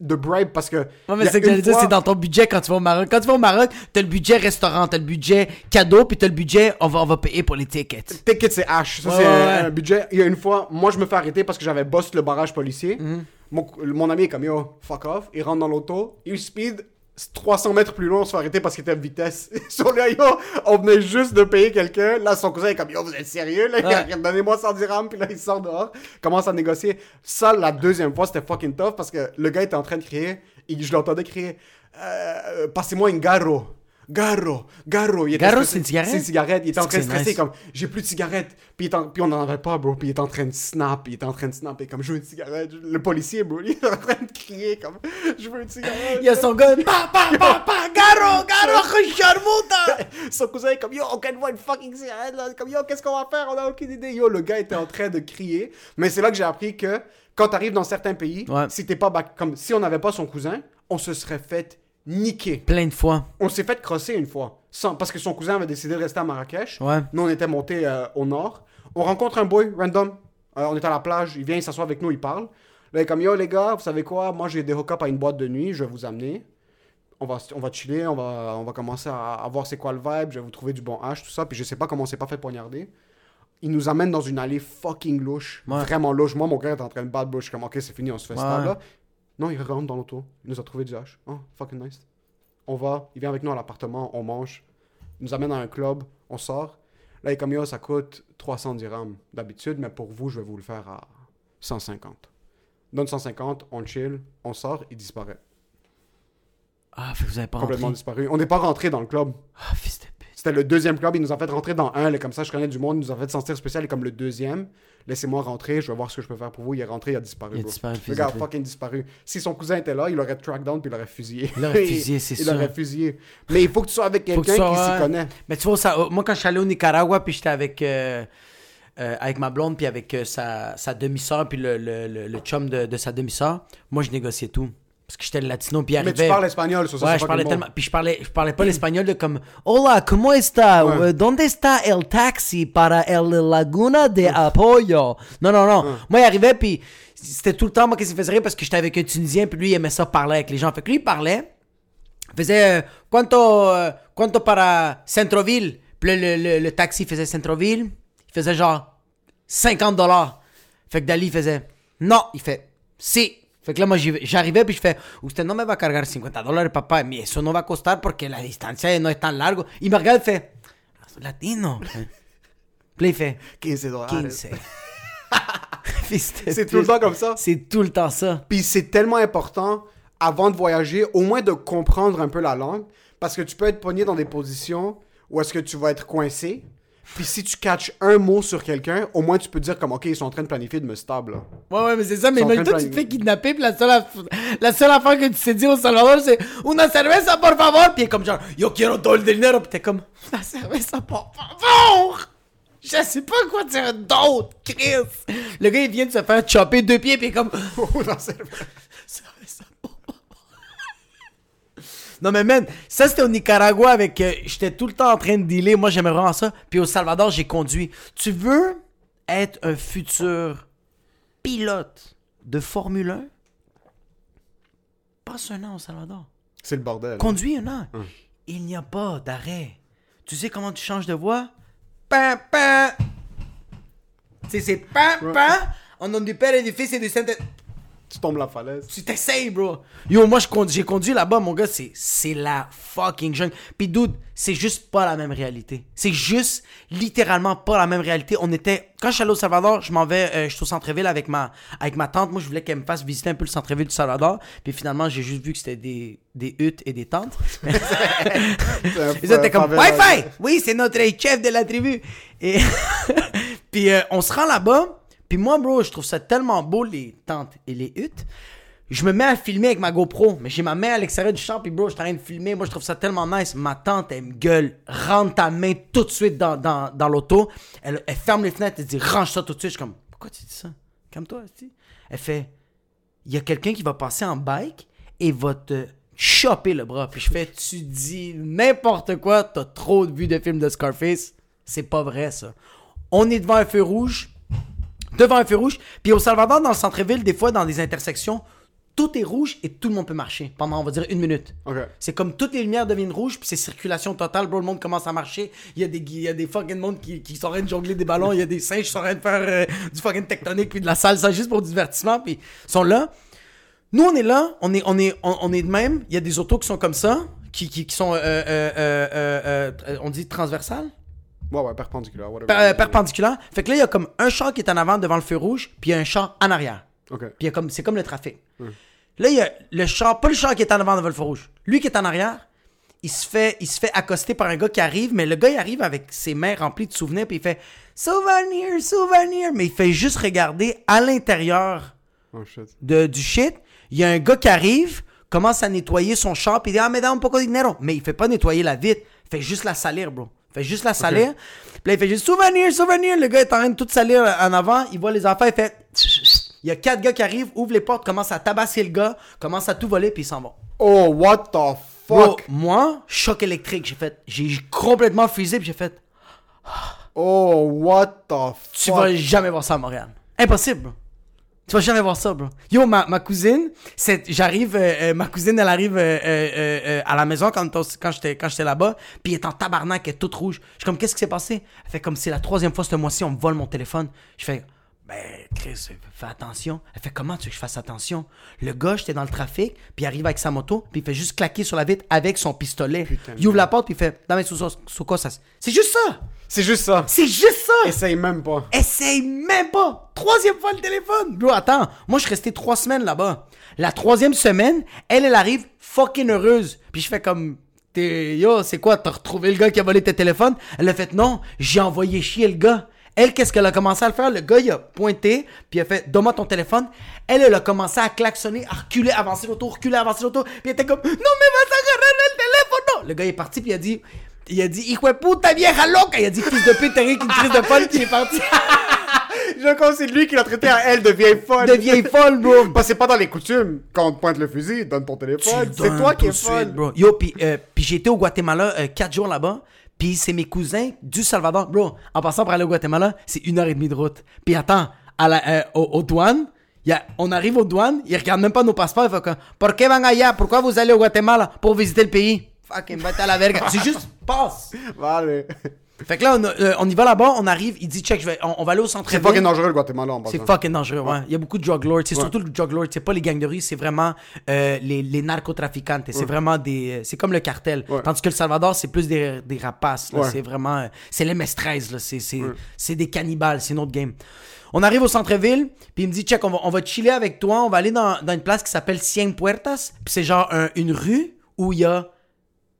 B: de bribe parce que.
C: Ouais, mais c'est que j'allais dire,
B: fois-
C: c'est dans ton budget quand tu vas au Maroc. Quand tu vas au Maroc, t'as le budget restaurant, t'as le budget cadeau, puis t'as le budget, on va, on va payer pour les tickets.
B: Ticket, c'est H. Ça,
C: Ouais,
B: c'est
C: ouais,
B: un,
C: ouais.
B: un budget. Il y a une fois, moi, je me fais arrêter parce que j'avais boss le barrage policier.
C: Mhm.
B: mon, mon ami est comme yo, fuck off. Il rentre dans l'auto. Il speed 300 mètres plus loin. On se fait arrêter parce qu'il était à vitesse. Sur le yo, on venait juste de payer quelqu'un. Là, son cousin est comme yo, vous êtes sérieux? Là,
C: Ouais.
B: donnez-moi 100 dirhams. Puis là, il sort dehors. Commence à négocier. Ça, la deuxième fois, c'était fucking tough parce que le gars était en train de crier. Et je l'entendais crier euh, Passez-moi une garro. Garro, garro. Il était
C: Garro, c'est une cigarette?
B: C'est une cigarette. Il était en train de stresser
C: nice.
B: comme j'ai plus de cigarettes. Puis, il en- puis on n'en avait pas, bro. Puis il est en train de snap. Il est en train de snap. Et comme je veux une cigarette. Le policier, bro, il est en train de crier comme je veux une cigarette.
C: Il y a son gars, pa, pa, pa, pa, garo, garo, charmouta!
B: Son cousin est comme yo, on can voit une fucking cigarette là. Comme yo, qu'est-ce qu'on va faire? On a aucune idée. Yo, le gars était en train de crier. Mais c'est là que j'ai appris que quand t'arrives dans certains pays,
C: Ouais.
B: si t'es pas back- comme si on n'avait pas son cousin, on se serait fait niquer.
C: Plein de fois.
B: On s'est fait crosser une fois. Sans, parce que son cousin avait décidé de rester à Marrakech.
C: Ouais.
B: Nous, on était montés euh, au nord. On rencontre un boy random. Euh, on est à la plage. Il vient, il s'assoit avec nous, il parle. Là, il est comme Yo, les gars, vous savez quoi? Moi, j'ai des hook-up à une boîte de nuit. Je vais vous amener. On va, on va chiller. On va, on va commencer à, à voir c'est quoi le vibe. Je vais vous trouver du bon hash, tout ça. Puis je sais pas comment on s'est pas fait poignarder. Il nous amène dans une allée fucking louche.
C: Ouais.
B: Vraiment louche. Moi, mon gars est en train de battre. Je suis comme Ok, c'est fini, on se fait
C: Ouais.
B: là. Non, il rentre dans l'auto. Il nous a trouvé du hash. Oh, fucking nice. On va, il vient avec nous à l'appartement, on mange. Il nous amène à un club, on sort. Là, il est comme yo, ça coûte 300 dirhams d'habitude, mais pour vous, je vais vous le faire à 150. Donne 150, on chill, on sort, il disparaît.
C: Ah, vous avez pas
B: Complètement
C: rentré.
B: disparu. On n'est pas rentré dans le club.
C: Ah, fils de.
B: C'était le deuxième club, il nous a fait rentrer dans un, là, comme ça je connais du monde, il nous a fait sentir spécial, et comme le deuxième, laissez-moi rentrer, je vais voir ce que je peux faire pour vous. Il est rentré, il a disparu.
C: Il a
B: bro.
C: disparu,
B: Le gars a fucking disparu. Si son cousin était là, il aurait track down puis il aurait fusillé.
C: Il aurait fusillé, c'est
B: Il
C: sûr.
B: aurait fusillé. Mais il faut que tu sois avec quelqu'un qui s'y connaît.
C: Mais tu vois, ça, euh, moi, quand je suis allé au Nicaragua, puis j'étais avec, euh, euh, avec ma blonde, puis avec euh, sa, sa demi-sœur, puis le, le, le, le chum de, de sa demi-sœur, moi, je négociais tout. Parce que j'étais latino, puis il
B: Mais
C: arrivait...
B: tu parles espagnol, ça,
C: Ouais, je parlais tellement. Puis je parlais, je parlais pas l'espagnol de comme Hola, ¿cómo está?
B: Ouais.
C: Euh, ¿Dónde está el taxi para el Laguna de Apoyo? Non, non, non. Moi, il arrivait, puis c'était tout le temps moi qui se faisait rire parce que j'étais avec un Tunisien, puis lui, il aimait ça parler avec les gens. Fait que lui, il parlait. Il faisait euh, Quanto, euh, quanto para Centroville? Puis le, le, le taxi faisait Centroville. Il faisait genre 50 dollars. Fait que Dali faisait non, il fait si. Fait que là, moi, j'arrivais puis je fais Usted no me va a cargar 50 dólares, papá. Mais eso no va a costar porque la distancia no es tan largo. Il me regarde, fait latino. puis il fait
B: 15 dollars.
C: 15. Fils de
B: C'est tout le temps comme ça.
C: C'est tout le temps ça.
B: Puis c'est tellement important avant de voyager, au moins de comprendre un peu la langue, parce que tu peux être pogné dans des positions où est-ce que tu vas être coincé. Puis si tu catches un mot sur quelqu'un, au moins tu peux dire comme, ok, ils sont en train de planifier de me stable. là.
C: Ouais, ouais, mais c'est ça, mais imagine-toi,
B: train de
C: tu te fais kidnapper, puis la seule, aff- la seule affaire que tu sais dire au Salvador, c'est Una cerveza, por favor! Puis il est comme genre, Yo quiero todo el dinero, puis t'es comme, Una cerveza, por favor! Je sais pas quoi dire d'autre, Chris! Le gars, il vient de se faire chopper deux pieds, puis il est comme,
B: c'est-
C: Cerveza, por favor. Non, mais man, ça c'était au Nicaragua avec. euh, J'étais tout le temps en train de dealer. Moi, j'aimais vraiment ça. Puis au Salvador, j'ai conduit. Tu veux être un futur pilote de Formule 1? Passe un an au Salvador.
B: c'est le bordel.
C: Conduis un an. Il n'y a pas d'arrêt. Tu sais comment tu changes de voix? Pam, pam. Tu sais, c'est pam, pam. En nom du Père et du Fils et du.
B: Tu tombes la falaise.
C: Tu t'essayes, bro. Yo, moi, j'ai conduit là-bas, mon gars, c'est, c'est la fucking jungle. Puis, dude, c'est juste pas la même réalité. C'est juste littéralement pas la même réalité. On était. Quand je suis allé au Salvador, je m'en vais, euh, je suis au centre-ville avec ma, avec ma tante. Moi, je voulais qu'elle me fasse visiter un peu le centre-ville du Salvador. Puis, finalement, j'ai juste vu que c'était des, des huttes et des tentes. Ils étaient comme Wi-Fi! Oui, c'est notre chef de la tribu. Et puis euh, on se rend là-bas. Puis moi, bro, je trouve ça tellement beau, les tentes et les huttes. Je me mets à filmer avec ma GoPro, mais j'ai ma main à l'extérieur du champ, puis bro, je suis en train de filmer. Moi, je trouve ça tellement nice. Ma tante, elle me gueule, rentre ta main tout de suite dans, dans, dans l'auto. Elle, elle ferme les fenêtres, elle dit, range ça tout de suite. Je suis comme, pourquoi tu dis ça? Calme-toi. Elle fait, il y a quelqu'un qui va passer en bike et va te choper le bras. Puis je fais, tu dis n'importe quoi, t'as trop vu de films de Scarface. C'est pas vrai, ça. On est devant un feu rouge, devant un feu rouge. Puis au Salvador, dans le centre-ville, des fois, dans des intersections, tout est rouge et tout le monde peut marcher pendant, on va dire, une minute. C'est comme toutes les lumières deviennent rouges, puis c'est circulation totale, bro. Le monde commence à marcher. Il y a des, il y a des fucking monde qui, qui sont en train de jongler des ballons. Il y a des singes qui sont en train de faire euh, du fucking tectonique, puis de la salsa juste pour du divertissement, puis ils sont là. Nous, on est là, on est, on est, on, on est de même. Il y a des autos qui sont comme ça, qui, qui, qui sont, euh, euh, euh, on dit transversales,
B: Ouais, ouais, perpendiculaire. whatever.
C: Per- euh, perpendiculaires. Fait que là, il y a comme un char qui est en avant devant le feu rouge, puis il y a un char en arrière.
B: Ok.
C: Puis il y a comme, c'est comme le trafic. Là, il y a le char, pas le char qui est en avant devant le feu rouge. Lui qui est en arrière, il se fait, il se fait accoster par un gars qui arrive, mais le gars, il arrive avec ses mains remplies de souvenirs, puis il fait souvenir, souvenir, mais il fait juste regarder à l'intérieur
B: Oh shit.
C: de, du shit. Il y a un gars qui arrive, commence à nettoyer son char, puis il dit Ah, poco de dinero. Mais il fait pas nettoyer la vitre, il fait juste la salir, bro. Il fait juste la salir. Puis là, il fait juste souvenir, souvenir. Le gars est en train de tout salir en avant. Il voit les affaires, il fait. Il y a quatre gars qui arrivent, ouvrent les portes, commencent à tabasser le gars, commencent à tout voler, puis ils s'en vont.
B: Oh, what the
C: Bro,
B: fuck?
C: moi, choc électrique, j'ai fait. J'ai complètement fusé, puis j'ai fait.
B: Oh, what the fuck?
C: Tu vas jamais voir ça à Montréal. Impossible, bro. Tu vas jamais voir ça, bro. Yo, ma, ma cousine, c'est, j'arrive, euh, euh, ma cousine, elle arrive euh, à la maison quand, quand j'étais, quand j'étais là-bas, puis elle est en tabarnak, elle est toute rouge. Je suis comme, qu'est-ce qui s'est passé? Elle fait comme, c'est la troisième fois ce mois-ci, on me vole mon téléphone. Je fais, ben, Chris, fais attention. Elle fait, comment tu veux que je fasse attention? Le gars, j'étais dans le trafic, puis il arrive avec sa moto, puis il fait juste claquer sur la vitre avec son pistolet. il ouvre la porte, puis il fait, dans mes sous sous quoi ça? C'est juste ça!
B: C'est juste ça.
C: C'est juste ça!
B: Essaye même pas.
C: Essaye même pas! Troisième fois le téléphone! Bro, attends, moi je suis resté trois semaines là-bas. La troisième semaine, elle, elle arrive fucking heureuse. Puis je fais comme, t'es, yo, c'est quoi, t'as retrouvé le gars qui a volé tes téléphones? Elle a fait, non, j'ai envoyé chier le gars. Elle, qu'est-ce qu'elle a commencé à le faire? Le gars, il a pointé, puis il a fait, donne-moi ton téléphone. Elle, elle a commencé à klaxonner, à reculer, avancer l'auto, reculer, avancer l'auto. Puis elle était comme, non, mais vas agarrer le téléphone, non! Le gars, il est parti, puis il a dit, il a dit, hijo de puta vieja loca! Il a dit, fils de pute, t'as rien qu'une crise de folle, puis il est parti.
B: Je crois que c'est lui qui l'a traité à elle de vieille folle.
C: de vieille folle, bro.
B: Parce que c'est pas dans les coutumes. Quand on te pointe le fusil, donne ton téléphone. C'est toi qui es folle.
C: bro. Yo, puis euh, été au Guatemala euh, quatre jours là-bas. Puis c'est mes cousins du Salvador. Bro, en passant par aller au Guatemala, c'est une heure et demie de route. Puis attends, à la, euh, aux, douanes, y a, on arrive aux douanes, ils regardent même pas nos passeports. Ils font comme, ¿Por van allá? Pourquoi vous allez au Guatemala? Pour visiter le pays? Fucking, vete à la verga. C'est juste, passe.
B: Vale.
C: Fait que là, on, euh, on y va là-bas, on arrive, il dit, check, je vais, on, on va aller au
B: C'est
C: centre-ville.
B: fucking dangereux le Guatemala en
C: C'est fucking dangereux, ouais. Il y a beaucoup de drug lords. C'est surtout le drug lord. C'est pas les gangs de rue, c'est vraiment euh, les, les narcotraficantes. C'est vraiment des. euh, C'est comme le cartel.
B: Ouais.
C: Tandis que le Salvador, c'est plus des, des rapaces. C'est vraiment. euh, C'est les MS-13, là. C'est c'est- c'est des cannibales. C'est une autre game. On arrive au centre-ville, puis il me dit, check, on va, on va chiller avec toi. On va aller dans, dans une place qui s'appelle Cien Puertas. Puis c'est genre un- une rue où il y a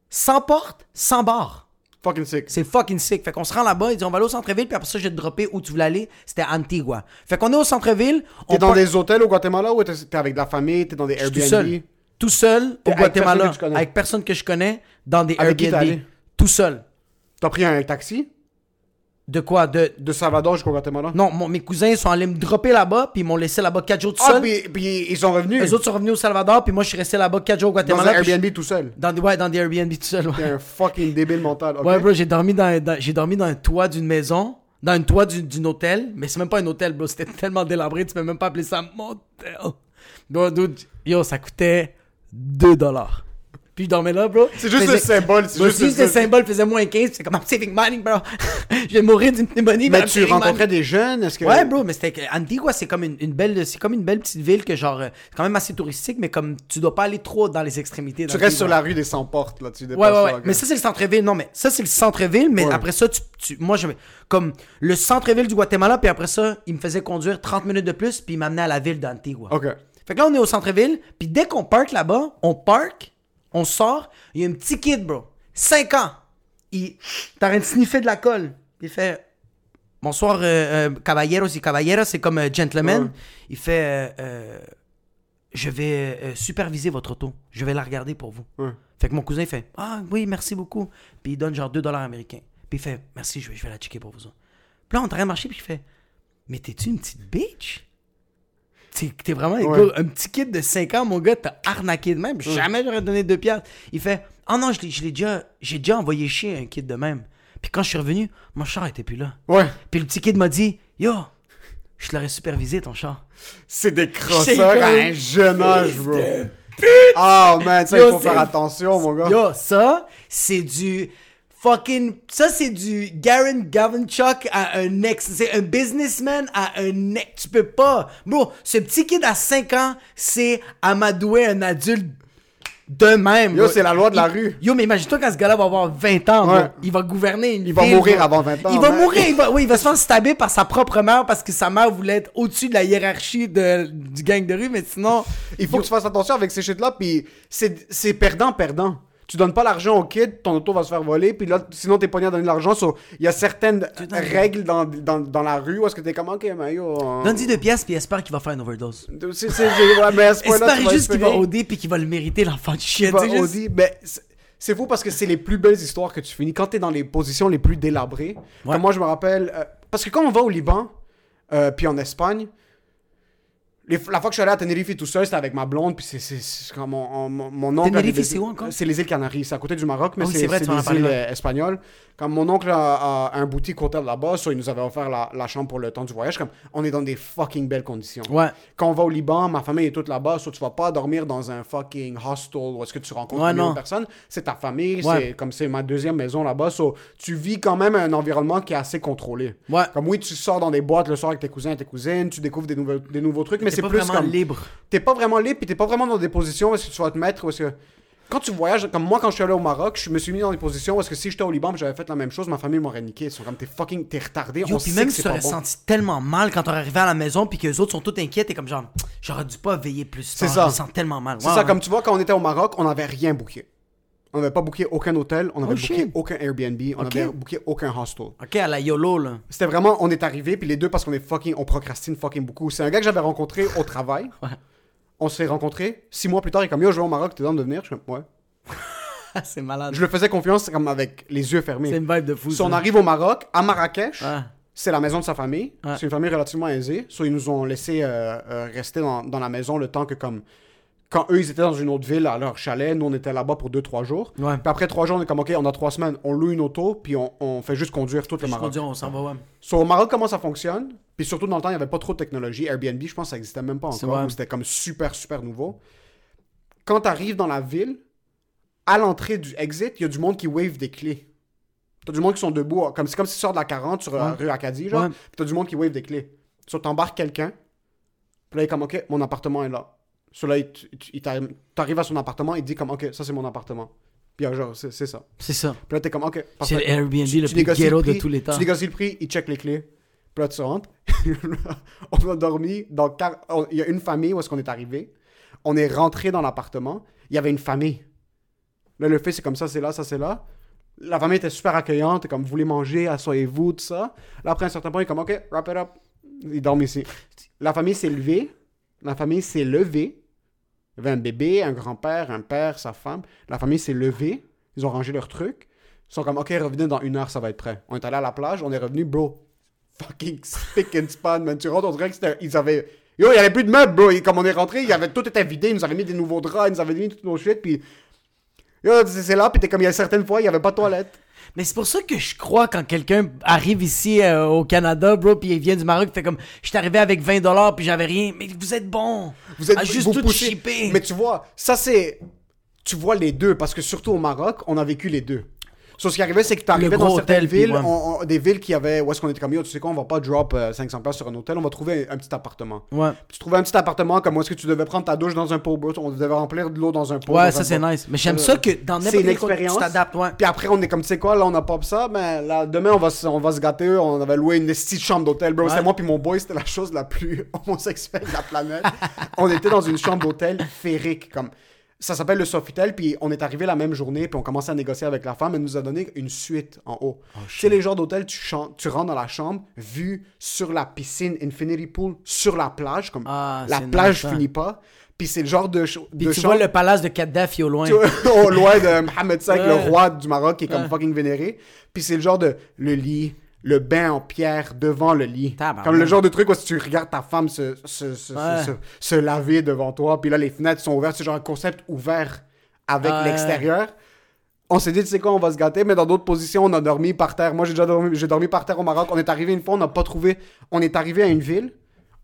C: 100 portes, 100 bars.
B: Fucking sick.
C: C'est fucking sick. Fait qu'on se rend là-bas, il dit on va aller au centre-ville, puis après ça, je vais te dropper où tu voulais aller. C'était Antigua. Fait qu'on est au centre-ville.
B: T'es dans
C: part-
B: des hôtels au Guatemala ou t'es avec de la famille, t'es dans des Airbnb
C: tout seul. Tout seul
B: T'es
C: au Guatemala. Avec personne que je connais, dans des
B: Avec
C: Airbnb. Tout seul.
B: T'as pris un taxi?
C: De quoi? De.
B: de Salvador jusqu'au Guatemala?
C: Non, mon- mes cousins sont allés me dropper là-bas, puis ils m'ont laissé là-bas 4 jours tout
B: Ah,
C: seul.
B: puis, puis ils sont revenus
C: Les autres sont revenus au Salvador, puis moi je suis resté là-bas 4 jours au
B: dans un
C: Guatemala. puis je-
B: Airbnb tout seul.
C: Dans des, ouais, dans des Airbnb tout seul. ouais.
B: T'es un fucking débile mental. ok?
C: Ouais, bro, j'ai dormi dans, dans- j'ai dormi dans un toit d'une maison, dans un toit d'une d'une hôtel, mais c'est même pas un hôtel, bro. C'était tellement délabré, tu peux même pas appeler ça motel. Bro, dude, yo, ça coûtait 2 dollars. Puis je dormais là, bro.
B: C'est juste
C: Faisait-
B: le symbole. C'est juste
C: si
B: le
C: le symbole faisait moins 15, c'est comme I'm saving money, bro. je vais mourir d'une pneumonie,
B: Mais tu
C: money.
B: rencontrais des jeunes Est-ce que.
C: Ouais, bro, mais c'était que Antigua, c'est comme une, une belle, c'est comme une belle petite ville que genre, euh, c'est quand même assez touristique, mais comme tu dois pas aller trop dans les extrémités.
B: Tu restes sur la rue des 100 portes, là. Tu
C: Ouais, ouais, ouais. Mais ça, c'est le centre-ville. Non, mais ça, c'est le centre-ville. Mais
B: Ouais.
C: après ça, tu, tu- moi, je comme le centre-ville du Guatemala. Puis après ça, il me faisait conduire 30 minutes de plus. Puis il m'amenait à la ville d'Antigua.
B: Ok.
C: Fait que là, on est au centre-ville. Puis dès qu'on park là-bas, on park, on sort. Il y a un petit kid, bro. 5 ans. Il t'arrête de sniffer de la colle. Il fait Bonsoir, euh, euh, caballeros caballeras. C'est comme euh, gentleman.
B: Ouais.
C: Il fait euh, euh, Je vais euh, superviser votre auto. Je vais la regarder pour vous.
B: Ouais.
C: Fait que mon cousin il fait Ah oui, merci beaucoup. Puis il donne genre 2 dollars américains. Puis il fait Merci, je vais, je vais la checker pour vous. Puis là, on train de marcher, puis il fait Mais t'es-tu une petite bitch T'es vraiment un,
B: Ouais.
C: gars- un petit kid de 5 ans, mon gars, t'as arnaqué de même. Jamais j'aurais donné 2 piastres. Il fait Ah non, je l'ai je l'ai déjà, j'ai déjà envoyé chier un kid de même. Puis quand je suis revenu, mon char était plus là.
B: Ouais.
C: Puis le petit kid m'a dit Yo, je te l'aurais supervisé ton char.
B: C'est des crosseurs à un jeune âge, bro. Ah, man, ça, il faut faire attention, mon gars.
C: Yo, ça, c'est du fucking. Ça, c'est du Garen Gavanchuk à un ex. C'est un businessman à un ex. Tu peux pas. Bro, ce petit kid à 5 ans, c'est amadouer un adulte de même.
B: Yo, c'est la loi de la
C: Il-
B: rue.
C: Yo, mais imagine-toi quand ce gars-là va avoir 20 ans, bro. Il va gouverner une
B: Il va
C: ville,
B: mourir
C: bro.
B: avant 20 ans,
C: Il va mourir. Il va, oui, il va se faire stabber par sa propre mère parce que sa mère voulait être au-dessus de la hiérarchie de, du gang de rue, mais sinon.
B: Il faut que tu fasses attention avec ces shit-là, puis c'est c'est perdant-perdant. Tu donnes pas l'argent au kid, ton auto va se faire voler, puis là, sinon t'es pogné à donner de l'argent. so, Il y a certaines règles dans, dans, dans la rue où est-ce que t'es comme, ok, mais yo... euh,
C: Donne-y deux pièces puis espère qu'il va faire une overdose.
B: c'est- c'est- ouais, mais à ce
C: Espère juste qu'il va. OD puis qu'il va le mériter, l'enfant de chien. Juste-.
B: Ben, c'est- c'est fou parce que c'est les plus belles histoires que tu finis quand t'es dans les positions les plus délabrées.
C: Ouais.
B: Comme moi, je me rappelle. euh, parce que quand on va au Liban, euh, puis en Espagne, les- la fois que je suis allé à Tenerife tout seul, c'était avec ma blonde, puis c'est- comme mon, mon, mon oncle.
C: Tenerife, c'est où encore?
B: C'est les îles Canaries, c'est à côté du Maroc, mais
C: oui,
B: c'est
C: vrai,
B: des îles euh, espagnoles. Comme mon oncle a, a un boutique hôtel là-bas, so il nous avait offert la, la chambre pour le temps du voyage. Comme on est dans des fucking belles conditions.
C: Ouais.
B: Quand on va au Liban, ma famille est toute là-bas, so tu vas pas dormir dans un fucking hostel où est-ce que tu rencontres
C: Ouais,
B: une personnes. C'est ta famille,
C: Ouais.
B: c'est comme c'est ma deuxième maison là-bas, so tu vis quand même un environnement qui est assez contrôlé.
C: Ouais.
B: Comme oui, tu sors dans des boîtes le soir avec tes cousins et tes cousines, tu découvres des nouveaux, des nouveaux trucs, mais c'est
C: pas
B: plus
C: vraiment
B: comme
C: libre.
B: t'es pas vraiment libre, puis t'es pas vraiment dans des positions où est-ce que tu vas te mettre, où est-ce que quand tu voyages, comme moi quand je suis allé au Maroc, je me suis mis dans des positions où est-ce que si j'étais au Liban, j'avais fait la même chose, ma famille m'aurait niqué. Ils sont comme t'es fucking, t'es retardé.
C: Yo,
B: on
C: puis
B: sait
C: même
B: que c'est
C: t'aurais
B: bon.
C: senti tellement mal quand t'aurais arrivé à la maison puis que les autres sont tous inquiets, t'es comme genre, j'aurais dû pas veiller plus
B: C'est ça.
C: Je me sens tellement mal.
B: C'est ça,
C: ouais.
B: comme tu vois, quand on était au Maroc, on n'avait rien booké. On n'avait pas booké aucun hôtel, on n'avait
C: Oh,
B: booké aucun Airbnb, on n'avait booké aucun hostel.
C: Ok, à la YOLO, là.
B: C'était vraiment, on est arrivé, puis les deux, parce qu'on est fucking, on procrastine fucking beaucoup. C'est un gars que j'avais rencontré au travail.
C: Ouais.
B: On s'est rencontrés. Six mois plus tard, il est comme, yo, je vais au Maroc, t'es dans de venir? Je suis comme, ouais.
C: c'est malade.
B: Je le faisais confiance, comme avec les yeux fermés.
C: C'est une vibe de fou.
B: Si on arrive au Maroc, à Marrakech,
C: Ouais.
B: c'est la maison de sa famille.
C: Ouais.
B: C'est une famille relativement aisée. So, ils nous ont laissé euh, euh, rester dans, dans la maison le temps que, comme, quand eux, ils étaient dans une autre ville, à leur chalet, nous, on était là-bas pour 2-3 jours.
C: Ouais.
B: Puis après 3 jours, on est comme, OK, on a 3 semaines, on loue une auto, puis on, on fait juste conduire tout le Maroc.
C: conduis, on s'en va, ouais.
B: So, au Maroc, comment ça fonctionne? Puis surtout, dans le temps, il n'y avait pas trop de technologie. Airbnb, je pense ça existait même pas encore. C'était comme super, super nouveau. Quand tu arrives dans la ville, à l'entrée du exit, il y a du monde qui wave des clés. T'as du monde qui sont debout, comme, c'est comme si tu sors de la 40 sur la
C: Ouais.
B: rue Acadie, genre.
C: Ouais.
B: Puis t'as du monde qui wave des clés. So, t'embarques quelqu'un. Puis là, il est comme, OK, mon appartement est là. So, là, il, t'arrive à son appartement, il dit comme, OK, ça, c'est mon appartement. Puis euh, genre, c'est c'est ça.
C: C'est ça.
B: Puis là, t'es comme, OK,
C: C'est le Airbnb
B: Tu-
C: le
B: tu
C: plus ghetto de tous les temps.
B: Tu négocies le prix, il check les clés. Puis là, tu rentres. on a dormi dans... Il y a une famille où est-ce qu'on est arrivé. On est rentré dans l'appartement. Il y avait une famille. Là, le fait, c'est comme ça, c'est là, ça, c'est là. La famille était super accueillante, comme, vous voulez manger, asseyez-vous, tout ça. Là, après un certain point, il est comme, OK, wrap it up. Ils dorment ici. La famille s'est levée. La famille s'est levée. Il y avait un bébé, un grand-père, un père, sa femme. La famille s'est levée. Ils ont rangé leurs trucs. Ils sont comme, OK, revenez dans une heure, ça va être prêt. On est allé à la plage, on est revenu, bro. Fucking spick and span, man. Tu rentres, on dirait que c'était. Ils avaient. Yo, il y avait plus de meubles, bro. Et comme on est rentré, il avait, tout était vidé. Ils nous avaient mis des nouveaux draps, ils nous avaient mis toutes nos shit. Puis. Yo, c'est là, puis t'es comme, il y a certaines fois, il y avait pas de toilette.
C: Mais c'est pour ça que je crois quand quelqu'un arrive ici euh, au Canada, bro, puis il vient du Maroc, il fait comme, je suis arrivé avec 20 dollars puis j'avais rien. Mais vous êtes bon.
B: Vous êtes
C: juste
B: vous
C: tout
B: poussez.
C: shipper.
B: Mais tu vois, ça c'est. Tu vois les deux, parce que surtout au Maroc, on a vécu les deux. Sauf ce qui arrivait, c'est que t'arrivais
C: Le
B: dans certaines
C: hôtel,
B: villes,
C: ouais.
B: on- on- des villes qui avaient. Où est-ce qu'on était comme yo, tu sais quoi, on va pas drop euh, 500$ piastres sur un hôtel, on va trouver un, un petit appartement.
C: Ouais.
B: Puis tu trouvais un petit appartement comme où est-ce que tu devais prendre ta douche dans un pot, on devait remplir de l'eau dans un pot.
C: Ouais, ça c'est nice. Mais j'aime
B: Euh,
C: ça que dans n'importe
B: une
C: quel contexte,
B: expérience.
C: tu t'adaptes, ouais.
B: Puis après, on est comme, tu sais quoi, là, on n'a pas ça, mais là, demain, on va, se- on va se gâter. On avait loué une petite chambre d'hôtel, bro. C'était moi puis mon boy, c'était la chose la plus homosexuelle de la planète. on était dans une chambre d'hôtel féerique, comme. Ça s'appelle le Sofitel, puis on est arrivé la même journée, puis on commençait à négocier avec la femme, elle nous a donné une suite en haut.
C: Oh,
B: sais, les genres d'hôtel, tu, tu rentres dans la chambre, vue sur la piscine Infinity Pool, sur la plage, comme
C: Ah,
B: la
C: c'est
B: plage
C: ça.
B: finit pas, puis c'est le genre de, ch- de
C: tu
B: chambre
C: vois le palace de Kadhafi au loin.
B: au loin de Mohamed V,
C: Ouais.
B: le roi du Maroc, qui est comme
C: Ouais.
B: fucking vénéré. Puis c'est le genre de le lit, le bain en pierre devant le lit.
C: Tabarnak.
B: Comme le genre de truc où si tu regardes ta femme se, se, se,
C: Ouais.
B: se, laver devant toi, puis là les fenêtres sont ouvertes, c'est genre un concept ouvert avec
C: Ouais.
B: l'extérieur. On s'est dit, tu sais quoi, on va se gâter, mais dans d'autres positions, on a dormi par terre. Moi, j'ai déjà dormi, j'ai dormi par terre au Maroc. On est arrivé une fois, on n'a pas trouvé. On est arrivé à une ville,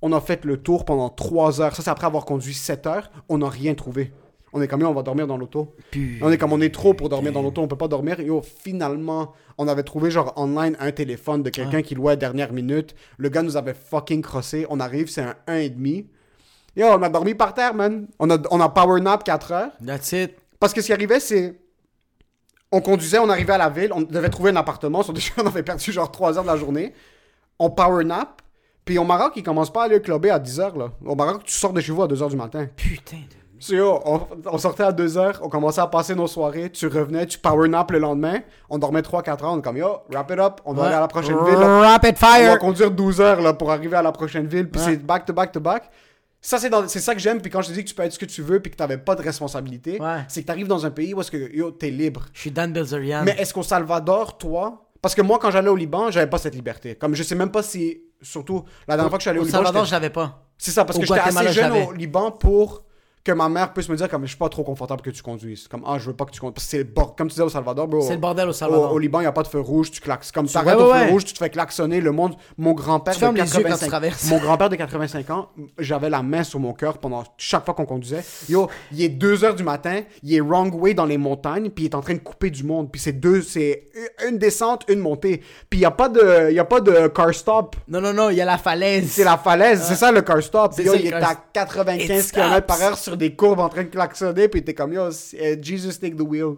B: on a fait le tour pendant 3 heures. Ça, c'est après avoir conduit 7 heures. On n'a rien trouvé. On est comme, on va dormir dans l'auto. On est comme on est trop pour dormir dans l'auto, on peut pas dormir. Yo, finalement, on avait trouvé genre online un téléphone de quelqu'un qui louait à dernière minute. Le gars nous avait fucking crossé. On arrive, c'est un 1,5. Yo, on a dormi par terre, man. On a, on a power nap 4 heures.
C: That's it.
B: Parce que ce qui arrivait, c'est. On conduisait, on arrivait à la ville, on devait trouver un appartement. Sur on avait perdu genre 3 heures de la journée. On power nap. Puis au Maroc, ils commencent pas à aller clubber à 10 heures, là. Au Maroc, tu sors de chez vous à 2 heures du matin.
C: Putain de...
B: Yo, on, on sortait à 2 heures, on commençait à passer nos soirées, tu revenais, tu power nap le lendemain, on dormait 3-4 heures, on est comme yo, wrap it up, on doit
C: Ouais.
B: aller à la prochaine ville. là.
C: Rapid
B: On va
C: fire.
B: conduire 12 heures là, pour arriver à la prochaine ville, puis
C: Ouais.
B: c'est back to back to back. Ça, c'est, dans- c'est ça que j'aime, puis quand je te dis que tu peux être ce que tu veux, puis que t'avais pas de responsabilité,
C: Ouais.
B: c'est que t'arrives dans un pays où est-ce que yo, t'es libre.
C: Je suis Dan Bilzerian.
B: Mais est-ce qu'au Salvador, toi, parce que moi, quand j'allais au Liban, j'avais pas cette liberté. Comme je sais même pas si, surtout, la dernière fois que je suis allé au,
C: Au
B: Liban,
C: Salvador,
B: j'étais-
C: je l'avais pas.
B: c'est ça, parce
C: Au
B: que j'étais assez jeune au Liban pour que ma mère puisse me dire comme je suis pas trop confortable que tu conduises. Comme ah, je veux pas que tu conduises. Parce que c'est le comme tu disais au Salvador, bro.
C: C'est le bordel au Salvador.
B: au Liban, il n'y a pas de feu rouge, tu klaxes. Comme tu
C: Ouais,
B: au
C: ouais.
B: feu rouge, tu te fais klaxonner. Le monde, mon grand-père de
C: fermes les yeux quand tu
B: 85
C: traverses.
B: Mon grand-père de 85 ans, j'avais la main sur mon cœur pendant chaque fois qu'on conduisait. Yo, il est 2 heures du matin, il est wrong way dans les montagnes, puis il est en train de couper du monde. Puis c'est deux, c'est une descente, une montée. Puis il n'y a pas de, y a pas de car stop.
C: Non, non, non, il y a la falaise.
B: C'est la falaise, c'est ça le car stop. Yo, il est à 95
C: It
B: km par heure sur des courbes en train de klaxonner, puis t'es comme yo, euh, Jesus take the wheel.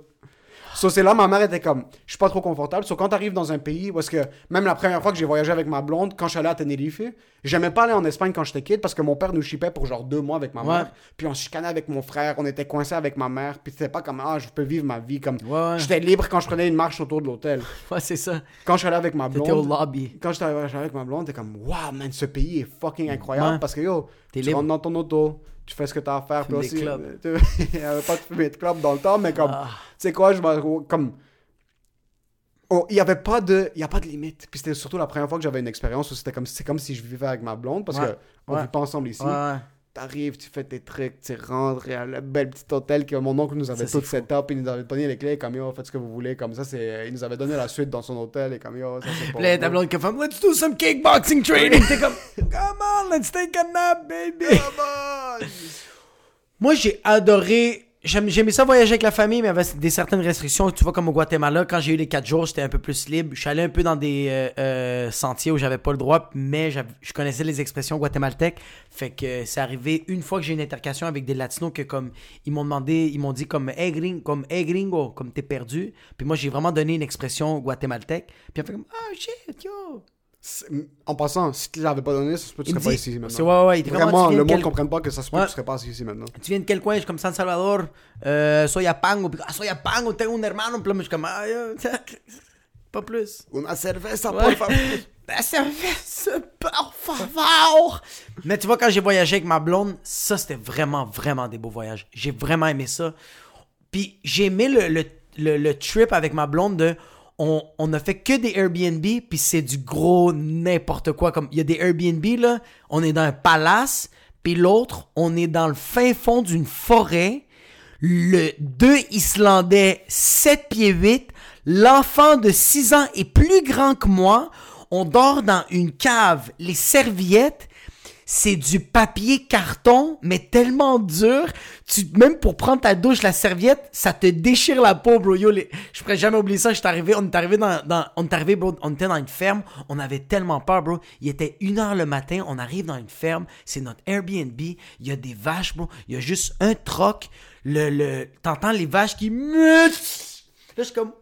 B: So, c'est là, ma mère était comme, je suis pas trop confortable. So, quand t'arrives dans un pays est-ce que, même la première fois que j'ai voyagé avec ma blonde, quand je suis allé à Tenerife, j'aimais pas aller en Espagne quand j'étais kid parce que mon père nous chipait pour genre deux mois avec ma
C: Ouais.
B: mère. Puis on chicanait avec mon frère, on était coincés avec ma mère. Puis c'était pas comme, ah, je peux vivre ma vie. Comme,
C: Ouais,
B: j'étais libre quand je prenais une marche autour de l'hôtel.
C: Ouais, c'est ça.
B: Quand je suis allé avec ma
C: T'étais au
B: blonde,
C: lobby.
B: quand j'étais allé avec ma blonde, t'es comme, waouh, man, ce pays est fucking incroyable
C: Ouais.
B: parce que yo,
C: T'es
B: tu
C: libre.
B: rentres dans ton auto, tu fais ce que t'as à faire. Puis aussi, il y avait pas de fumer de club dans le temps, mais comme,
C: Ah.
B: tu sais quoi, je comme, oh, il y avait pas de, il y a pas de limite. Puis c'était surtout la première fois que j'avais une expérience où c'était comme, c'est comme si je vivais avec ma blonde parce
C: Ouais.
B: que on
C: Ouais.
B: vit pas ensemble ici.
C: Ouais.
B: T'arrives, tu fais tes trucs, tu rentres à le bel petit hôtel que mon oncle nous avait
C: Ça,
B: tout set up, il nous avait donné les clés, comme yo, faites ce que vous voulez, comme ça, c'est, il nous avait donné la suite dans son hôtel, et comme yo, ça c'est
C: là, ta blonde qui fait Let's do some kickboxing training. T'es comme Come on, let's take a nap, baby.
B: Come on!
C: Moi, j'ai adoré j'aimais ça voyager avec la famille, mais avait des certaines restrictions. Tu vois, comme au Guatemala, quand j'ai eu les 4 jours, j'étais un peu plus libre. Je suis allé un peu dans des euh, euh, sentiers où j'avais pas le droit, mais je connaissais les expressions guatémaltèques. Fait que c'est arrivé une fois que j'ai une intercation avec des latinos que comme ils m'ont demandé, ils m'ont dit comme hey, gring- comme hey gringo, comme t'es perdu. Puis moi j'ai vraiment donné une expression guatémaltèque. Puis on fait comme ah shit yo.
B: En passant, si tu l'avais pas donné, ça se peut que tu serais pas ici maintenant.
C: c'est- ouais, ouais,
B: Vraiment, le
C: de
B: monde
C: quel-
B: comprenne pas que ça se peut
C: Ouais.
B: que tu serais pas ici maintenant.
C: tu viens de quel coin? Je suis comme San Salvador, euh, Soyapango. Puis, ah, Soyapango, tengo un hermano. Puis là, je suis comme, ah, pas plus.
B: Una cerveza,
C: Ouais.
B: por favor.
C: La cerveza, por favor. Mais tu vois, quand j'ai voyagé avec ma blonde, ça, c'était vraiment, vraiment des beaux voyages. J'ai vraiment aimé ça. Puis j'ai aimé le, le, le, le trip avec ma blonde de. On, on a fait que des Airbnb, puis c'est du gros n'importe quoi. Comme il y a des Airbnb, là, on est dans un palace, puis l'autre, on est dans le fin fond d'une forêt. Le deux Islandais, 7 pieds 8, l'enfant de 6 ans est plus grand que moi. On dort dans une cave. Les serviettes, c'est du papier carton, mais tellement dur. Tu, même pour prendre ta douche, la serviette, ça te déchire la peau, bro. Yo, les- je pourrais jamais oublier ça. J'étais arrivé, on est arrivé dans, on est arrivé, bro, on était dans une ferme. On avait tellement peur, bro. Il était une heure le matin. On arrive dans une ferme. C'est notre Airbnb. Il y a des vaches, bro. Il y a juste un troc. Le, le, t'entends les vaches qui. Là, je comme,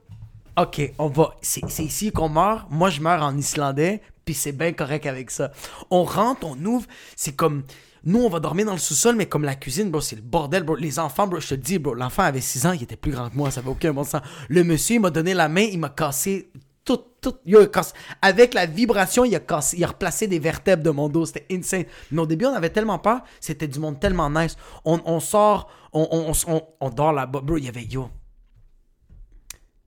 C: OK, on va. C'est ici qu'on meurt. Moi, je meurs en islandais, puis c'est bien correct avec ça. On rentre, on ouvre. C'est comme. Nous, on va dormir dans le sous-sol, mais comme la cuisine, bro, c'est le bordel, bro. Les enfants, bro, je te dis, bro, l'enfant avait 6 ans, il était plus grand que moi, ça avait aucun bon sens. Le monsieur, il m'a donné la main, il m'a cassé tout, tout. il a avec la vibration, il a cassé, il a replacé des vertèbres de mon dos, c'était insane. Mais au début, on avait tellement peur, c'était du monde tellement nice. On, sort, on, on, on, on- on dort là-bas, bro, il y avait, yo,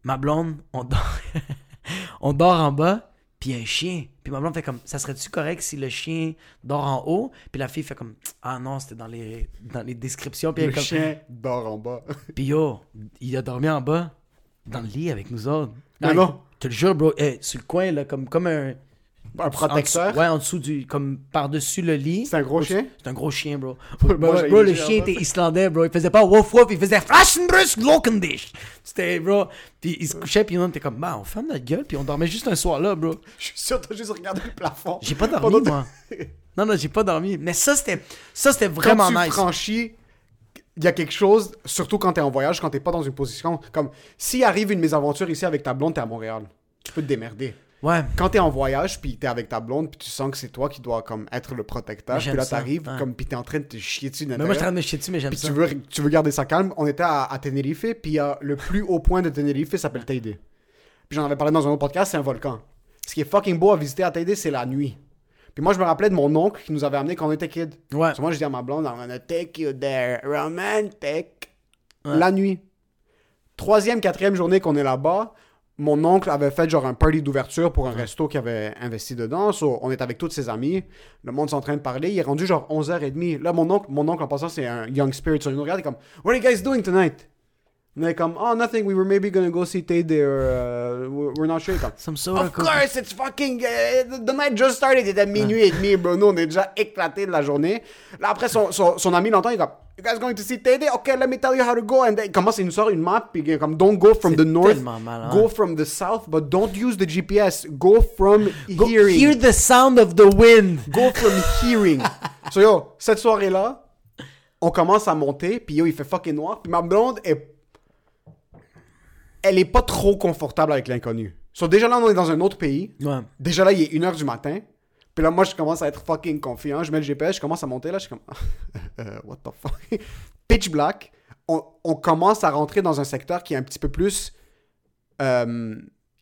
C: ma blonde, on dort, on dort en bas, puis un chien. Puis ma blonde fait comme, ça serait-tu correct si le chien dort en haut? Puis la fille fait comme, ah non, c'était dans les, dans les descriptions. Puis
B: Le
C: comme,
B: chien dort en bas.
C: puis yo, il a dormi en bas, dans le lit avec nous autres.
B: Non.
C: Je te le jure, bro, eh, sur le coin, là, comme, comme un...
B: Un protecteur?
C: en ouais, en dessous du... Comme par-dessus le lit.
B: C'est un gros chien?
C: C'est un gros chien, bro.
B: Moi,
C: bro,
B: eu
C: le chien
B: chien en
C: était islandais, bro. Il faisait pas wouf wouf, il faisait Flaschenbrüsk Lokendish. C'était, bro. Puis il se couchait, puis nous, on était comme, bah, on ferme notre gueule, puis on dormait juste un soir là, bro.
B: Je suis sûr t'as juste regardé le plafond.
C: J'ai pas dormi, moi. Non, non, j'ai pas dormi. Mais ça, c'était, ça, c'était vraiment
B: quand tu
C: nice.
B: franchis, il y a quelque chose, surtout quand t'es en voyage, quand t'es pas dans une position comme s'il arrive une mésaventure ici avec ta blonde, t'es à Montréal. Tu peux te démerder.
C: Ouais.
B: Quand t'es en voyage, puis t'es avec ta blonde, puis tu sens que c'est toi qui dois comme être le protecteur, puis là t'arrives,
C: ouais.
B: comme puis t'es en train de te chier dessus de
C: Mais moi, je suis en train de me chier dessus, mais j'aime
B: puis
C: ça.
B: tu veux, tu veux garder ça calme. On était à, à Tenerife, puis a le plus haut point de Tenerife s'appelle Teide. Puis j'en avais parlé dans un autre podcast, c'est un volcan. Ce qui est fucking beau à visiter à Teide, c'est la nuit. Puis moi, je me rappelais de mon oncle qui nous avait amené quand on était kid.
C: Ouais.
B: So moi, je dis à ma blonde, I'm gonna take you there, romantic.
C: Ouais.
B: La nuit. Troisième, quatrième journée qu'on est là-bas, mon oncle avait fait genre un party d'ouverture pour un resto qui avait investi dedans. So, on est avec tous ses amis. Le monde est en train de parler. Il est rendu genre 11h30. Là, mon oncle, mon oncle en passant, c'est un young spirit. So, il nous regarde, il est comme, What are you guys doing tonight? Est comme, Oh, nothing. We were maybe gonna go see Tay there. uh, we're not sure. Comme,
C: Some sort
B: Of course, it's fucking. uh, the night just started. Il était minuit et demi, bro. Nous, on est déjà éclatés de la journée. Là, après, son, son, son ami l'entend. Il est comme, You guys going to see Tede? Okay, let me tell you how to go. And then, il commence, il nous sort une map. Puis comme, Don't go from the north.
C: mal, hein.
B: Go from the south, but don't use the GPS. Go from
C: Go
B: hearing.
C: hear the sound of the wind.
B: Go from hearing. so, yo, cette soirée-là, on commence à monter. Puis yo, il fait fucking noir. Puis ma blonde est. Elle est pas trop confortable avec l'inconnu. So, déjà là, on est dans un autre pays.
C: Ouais.
B: Déjà là, il est 1h du matin. Puis là, moi, je commence à être fucking confiant. Je mets le GPS, je commence à monter là. Je suis comme. Euh, what the fuck? Pitch black. On, on commence à rentrer dans un secteur qui est un petit peu plus. euh,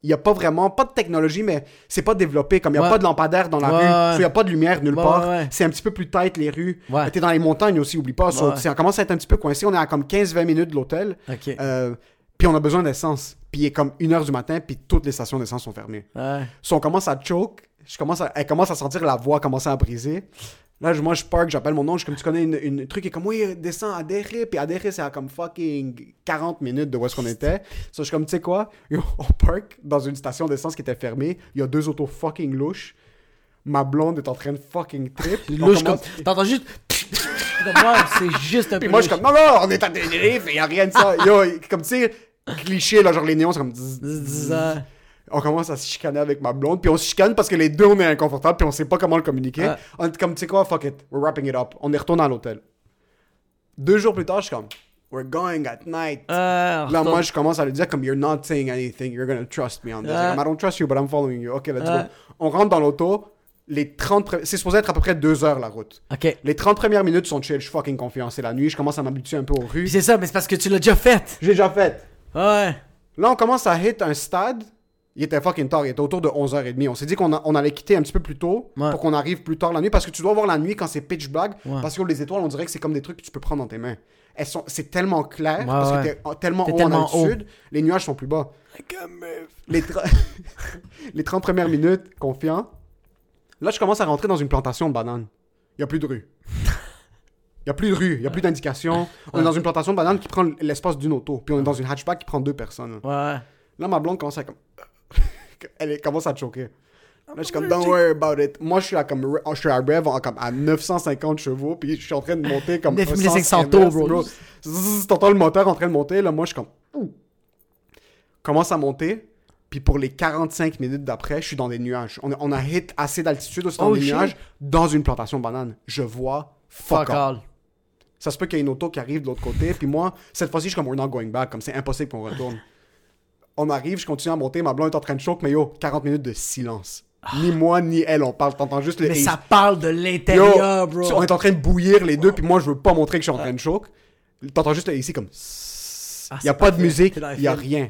B: Il n'y a pas vraiment. Pas de technologie, mais c'est pas développé. Comme il n'y a
C: Ouais.
B: pas de lampadaire dans la
C: Ouais,
B: rue. Il n'y a pas de lumière nulle part. C'est un petit peu plus tight les rues. T'es dans les montagnes aussi, oublie pas. So. Ça commence à être un petit peu coincé. On est à comme 15-20 minutes de l'hôtel. Euh, puis on a besoin d'essence. Puis il est comme 1h du matin, puis toutes les stations d'essence sont fermées.
C: Ouais.
B: So, on commence à choke. Je commence à, elle commence à sentir la voix commencer à briser. Là, moi, je park, j'appelle mon oncle. Je suis comme, tu connais une, une truc. Il est comme, oui, descends à Derry. Puis à Derry, c'est à comme fucking 40 minutes de où est-ce qu'on était. So, je suis comme, tu sais quoi? Yo, on park dans une station d'essence qui était fermée. Il y a deux autos fucking louches. Ma blonde est en train de fucking trip.
C: Louche comme. T'entends juste. C'est juste un peu.
B: Puis moi, je suis comme, non, non, on est à Tenerife, y a rien de ça. Yo, comme tu sais, cliché, là, genre les néons, c'est comme. zzz. On commence à se chicaner avec ma blonde, puis on se chicane parce que les deux, on est inconfortables, puis on sait pas comment le communiquer.
C: Ouais.
B: On est comme, tu sais quoi, fuck it, we're wrapping it up. On est retourné à l'hôtel. Deux jours plus tard, je suis comme, we're going at night.
C: Euh,
B: Là, moi, je commence à lui dire comme You're not saying anything, you're gonna trust me on this. Comme, I don't trust you, but I'm following you. Ok, let's go. On rentre dans l'auto. Les 30 pre- C'est supposé être à peu près deux heures la route.
C: Ok.
B: Les 30 premières minutes sont chill, je suis fucking confiant. C'est la nuit, je commence à m'habituer un peu aux rues.
C: C'est ça, mais c'est parce que tu l'as déjà fait.
B: J'ai déjà fait.
C: Ouais.
B: Là, on commence à hit un stade. Il était fucking tard, il était autour de 11h30. On s'est dit qu'on a- on allait quitter un petit peu plus tôt
C: Ouais.
B: pour qu'on arrive plus tard la nuit parce que tu dois voir la nuit quand c'est pitch black.
C: Ouais.
B: Parce que les étoiles, on dirait que c'est comme des trucs que tu peux prendre dans tes mains. Elles sont, c'est tellement clair parce
C: ouais.
B: que t'es tellement
C: T'es
B: haut
C: tellement
B: en altitude, les nuages sont plus bas. Les, tra- les 30 premières minutes, confiant. Là, je commence à rentrer dans une plantation de bananes. Il n'y a plus de rue. Il n'y a plus de rue, il n'y a plus d'indication. On est dans une plantation de bananes qui prend l'espace d'une auto. Puis on est dans une hatchback qui prend deux personnes.
C: Ouais.
B: Là, ma blonde commence à comme. Elle commence à choquer. Là, je suis comme, don't worry about it. Moi, je suis à, comme, je suis à rev en- comme à 950 chevaux, puis je suis en train de monter comme.
C: 9500
B: un sens
C: tours, bro.
B: Zzz, T'entends le moteur en train de monter, là, moi, je suis comme. Ouh. Commence à monter, puis pour les 45 minutes d'après, je suis dans des nuages. On, a- on a hit assez d'altitude aussi dans
C: Oh,
B: des
C: shit.
B: nuages, dans une plantation de bananes. Je vois fuck,
C: Fuck
B: all.
C: all.
B: Ça se peut qu'il y ait une auto qui arrive de l'autre côté. Puis moi, cette fois-ci, je suis comme, we're not going back. Comme c'est impossible qu'on retourne. On arrive, je continue à monter. Ma blonde est en train de choke, mais yo, 40 minutes de silence. Ni moi, ni elle, on parle. T'entends juste le.
C: Mais ça parle de l'intérieur, bro.
B: On est en train de bouillir les deux, puis moi, je veux pas montrer que je suis en train de choke. T'entends juste ici comme.
C: Ah,
B: Il y a pas de musique, il y a rien.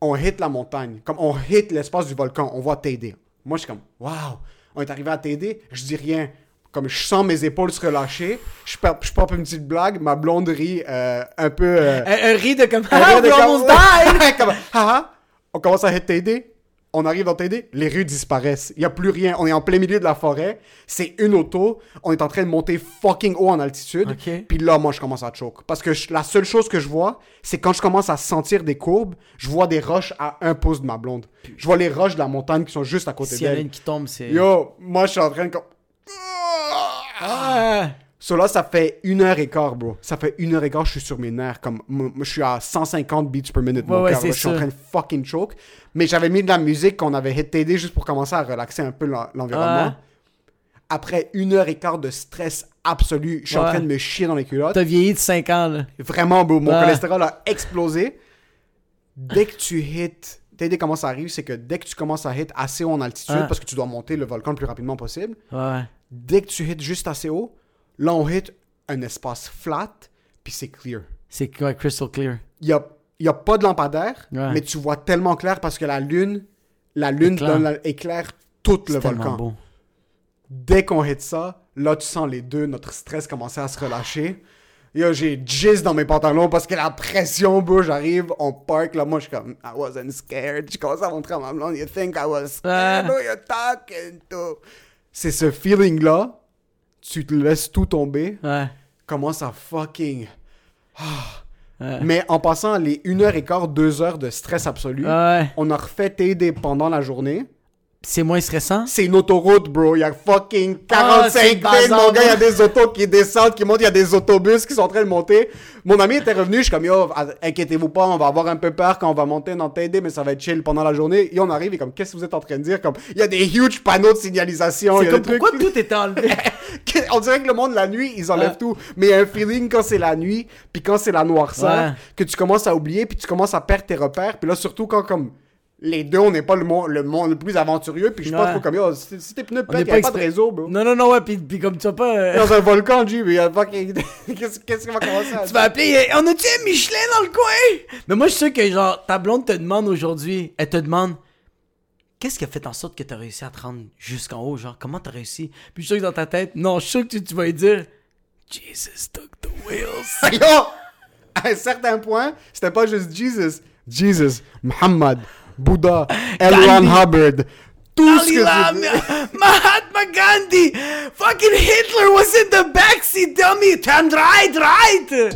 B: On hit la montagne. Comme on hit l'espace du volcan, on voit TD. Moi, je suis comme, waouh, on est arrivé à TD, je dis rien. Comme je sens mes épaules se relâcher, je je une petite blague, ma blonde rit euh, un peu. euh,
C: Un, un riz de comme.
B: un
C: Ah,
B: rire de
C: we
B: comme-
C: almost died!
B: Comme, haha. On commence à hit TD. On arrive dans TD, les rues disparaissent. Il n'y a plus rien. On est en plein milieu de la forêt. C'est une auto. On est en train de monter fucking haut en altitude. Puis là, moi, je commence à choke. Parce que je- la seule chose que je vois, c'est quand je commence à sentir des courbes, je vois des roches à un pouce de ma blonde. Je vois les roches de la montagne qui sont juste à côté
C: S'il y en a
B: d'elle.
C: une qui tombe, c'est.
B: Yo, moi, je suis en train de...
C: Ah!
B: So là, ça fait une heure et quart, bro. Ça fait une heure et quart, je suis sur mes nerfs. Comme, je suis à 150 beats per minute.
C: Ouais, ouais,
B: là. je suis en train de fucking choke. Mais j'avais mis de la musique qu'on avait hit TD juste pour commencer à relaxer un peu l'en- l'environnement.
C: Ouais.
B: Après une heure et quart de stress absolu, je suis en train de me chier dans les culottes.
C: T'as vieilli de 5 ans, là.
B: Vraiment, bro, mon
C: Ouais.
B: cholestérol a explosé. Dès que tu hits, TD comment ça arrive, c'est que dès que tu commences à hit assez haut en altitude,
C: Ouais.
B: parce que tu dois monter le volcan le plus rapidement possible,
C: Ouais.
B: Dès que tu hits juste assez haut, là on hit un espace flat, puis c'est clear.
C: C'est ouais, crystal clear.
B: Il y a, y a pas de lampadaire,
C: Ouais.
B: mais tu vois tellement clair parce que la lune, la lune
C: Éclaire.
B: donne la- éclaire tout le volcan.
C: beau.
B: Dès qu'on hit ça, là tu sens les deux, notre stress commencer à se relâcher. Yo, j'ai jizz dans mes pantalons parce que la pression, bro, j'arrive, on park, là, moi, je suis comme, I wasn't scared. Je commence à montrer à ma blonde, you think I was scared?
C: Ouais.
B: Who you talking to? C'est ce feeling-là, tu te laisses tout tomber,
C: Ouais.
B: commence à fucking...
C: Ouais.
B: Mais en passant les 1 heure et quart, 2 heures de stress absolu,
C: Ouais.
B: on a refait TD pendant la journée.
C: C'est moins stressant?
B: C'est une autoroute, bro. Il y a fucking
C: Ah,
B: 45
C: c'est
B: lignes,
C: bazar,
B: mon gars. Il y a des autos qui descendent, qui montent. Il y a des autobus qui sont en train de monter. Mon ami était revenu. Je suis comme, yo, inquiétez-vous pas, on va avoir un peu peur quand on va monter dans TD, mais ça va être chill pendant la journée. Et on arrive, et comme, qu'est-ce que vous êtes en train de dire? Comme, il y a des huge panneaux de signalisation.
C: C'est comme
B: des trucs-
C: pourquoi tout est enlevé?
B: on dirait que le monde la nuit ils enlèvent
C: Ouais.
B: tout mais il y a un feeling quand c'est la nuit puis quand c'est la noirceur
C: Ouais.
B: que tu commences à oublier puis tu commences à perdre tes repères puis là surtout quand comme les deux on n'est pas le monde le monde le plus aventureux puis je pas
C: Ouais.
B: trop comme yo si, tes pneus pètent a pas de réseau bro
C: Non, non, non, ouais, pis, pis comme tu vas pas. euh,
B: dans un volcan G mais qu'est-ce qui va commencer à
C: Tu vas appeler, euh, on a-tu un Michelin dans le coin? Mais moi, je suis sûr que, genre, ta blonde te demande aujourd'hui, elle te demande, qu'est-ce qui a fait en sorte que t'as réussi à te rendre jusqu'en haut? Genre, comment t'as réussi? Puis je suis sûr que dans ta tête, non, je suis sûr que tu, tu vas lui dire, Jesus took the wheels.
B: à un certain point c'était pas juste Jesus Jesus Muhammad Bouddha L. Ron Hubbard tout ce que
C: Dalai
B: tu-
C: Lama, Mahatma Gandhi, fucking Hitler was in the backseat, dummy, turn right, right.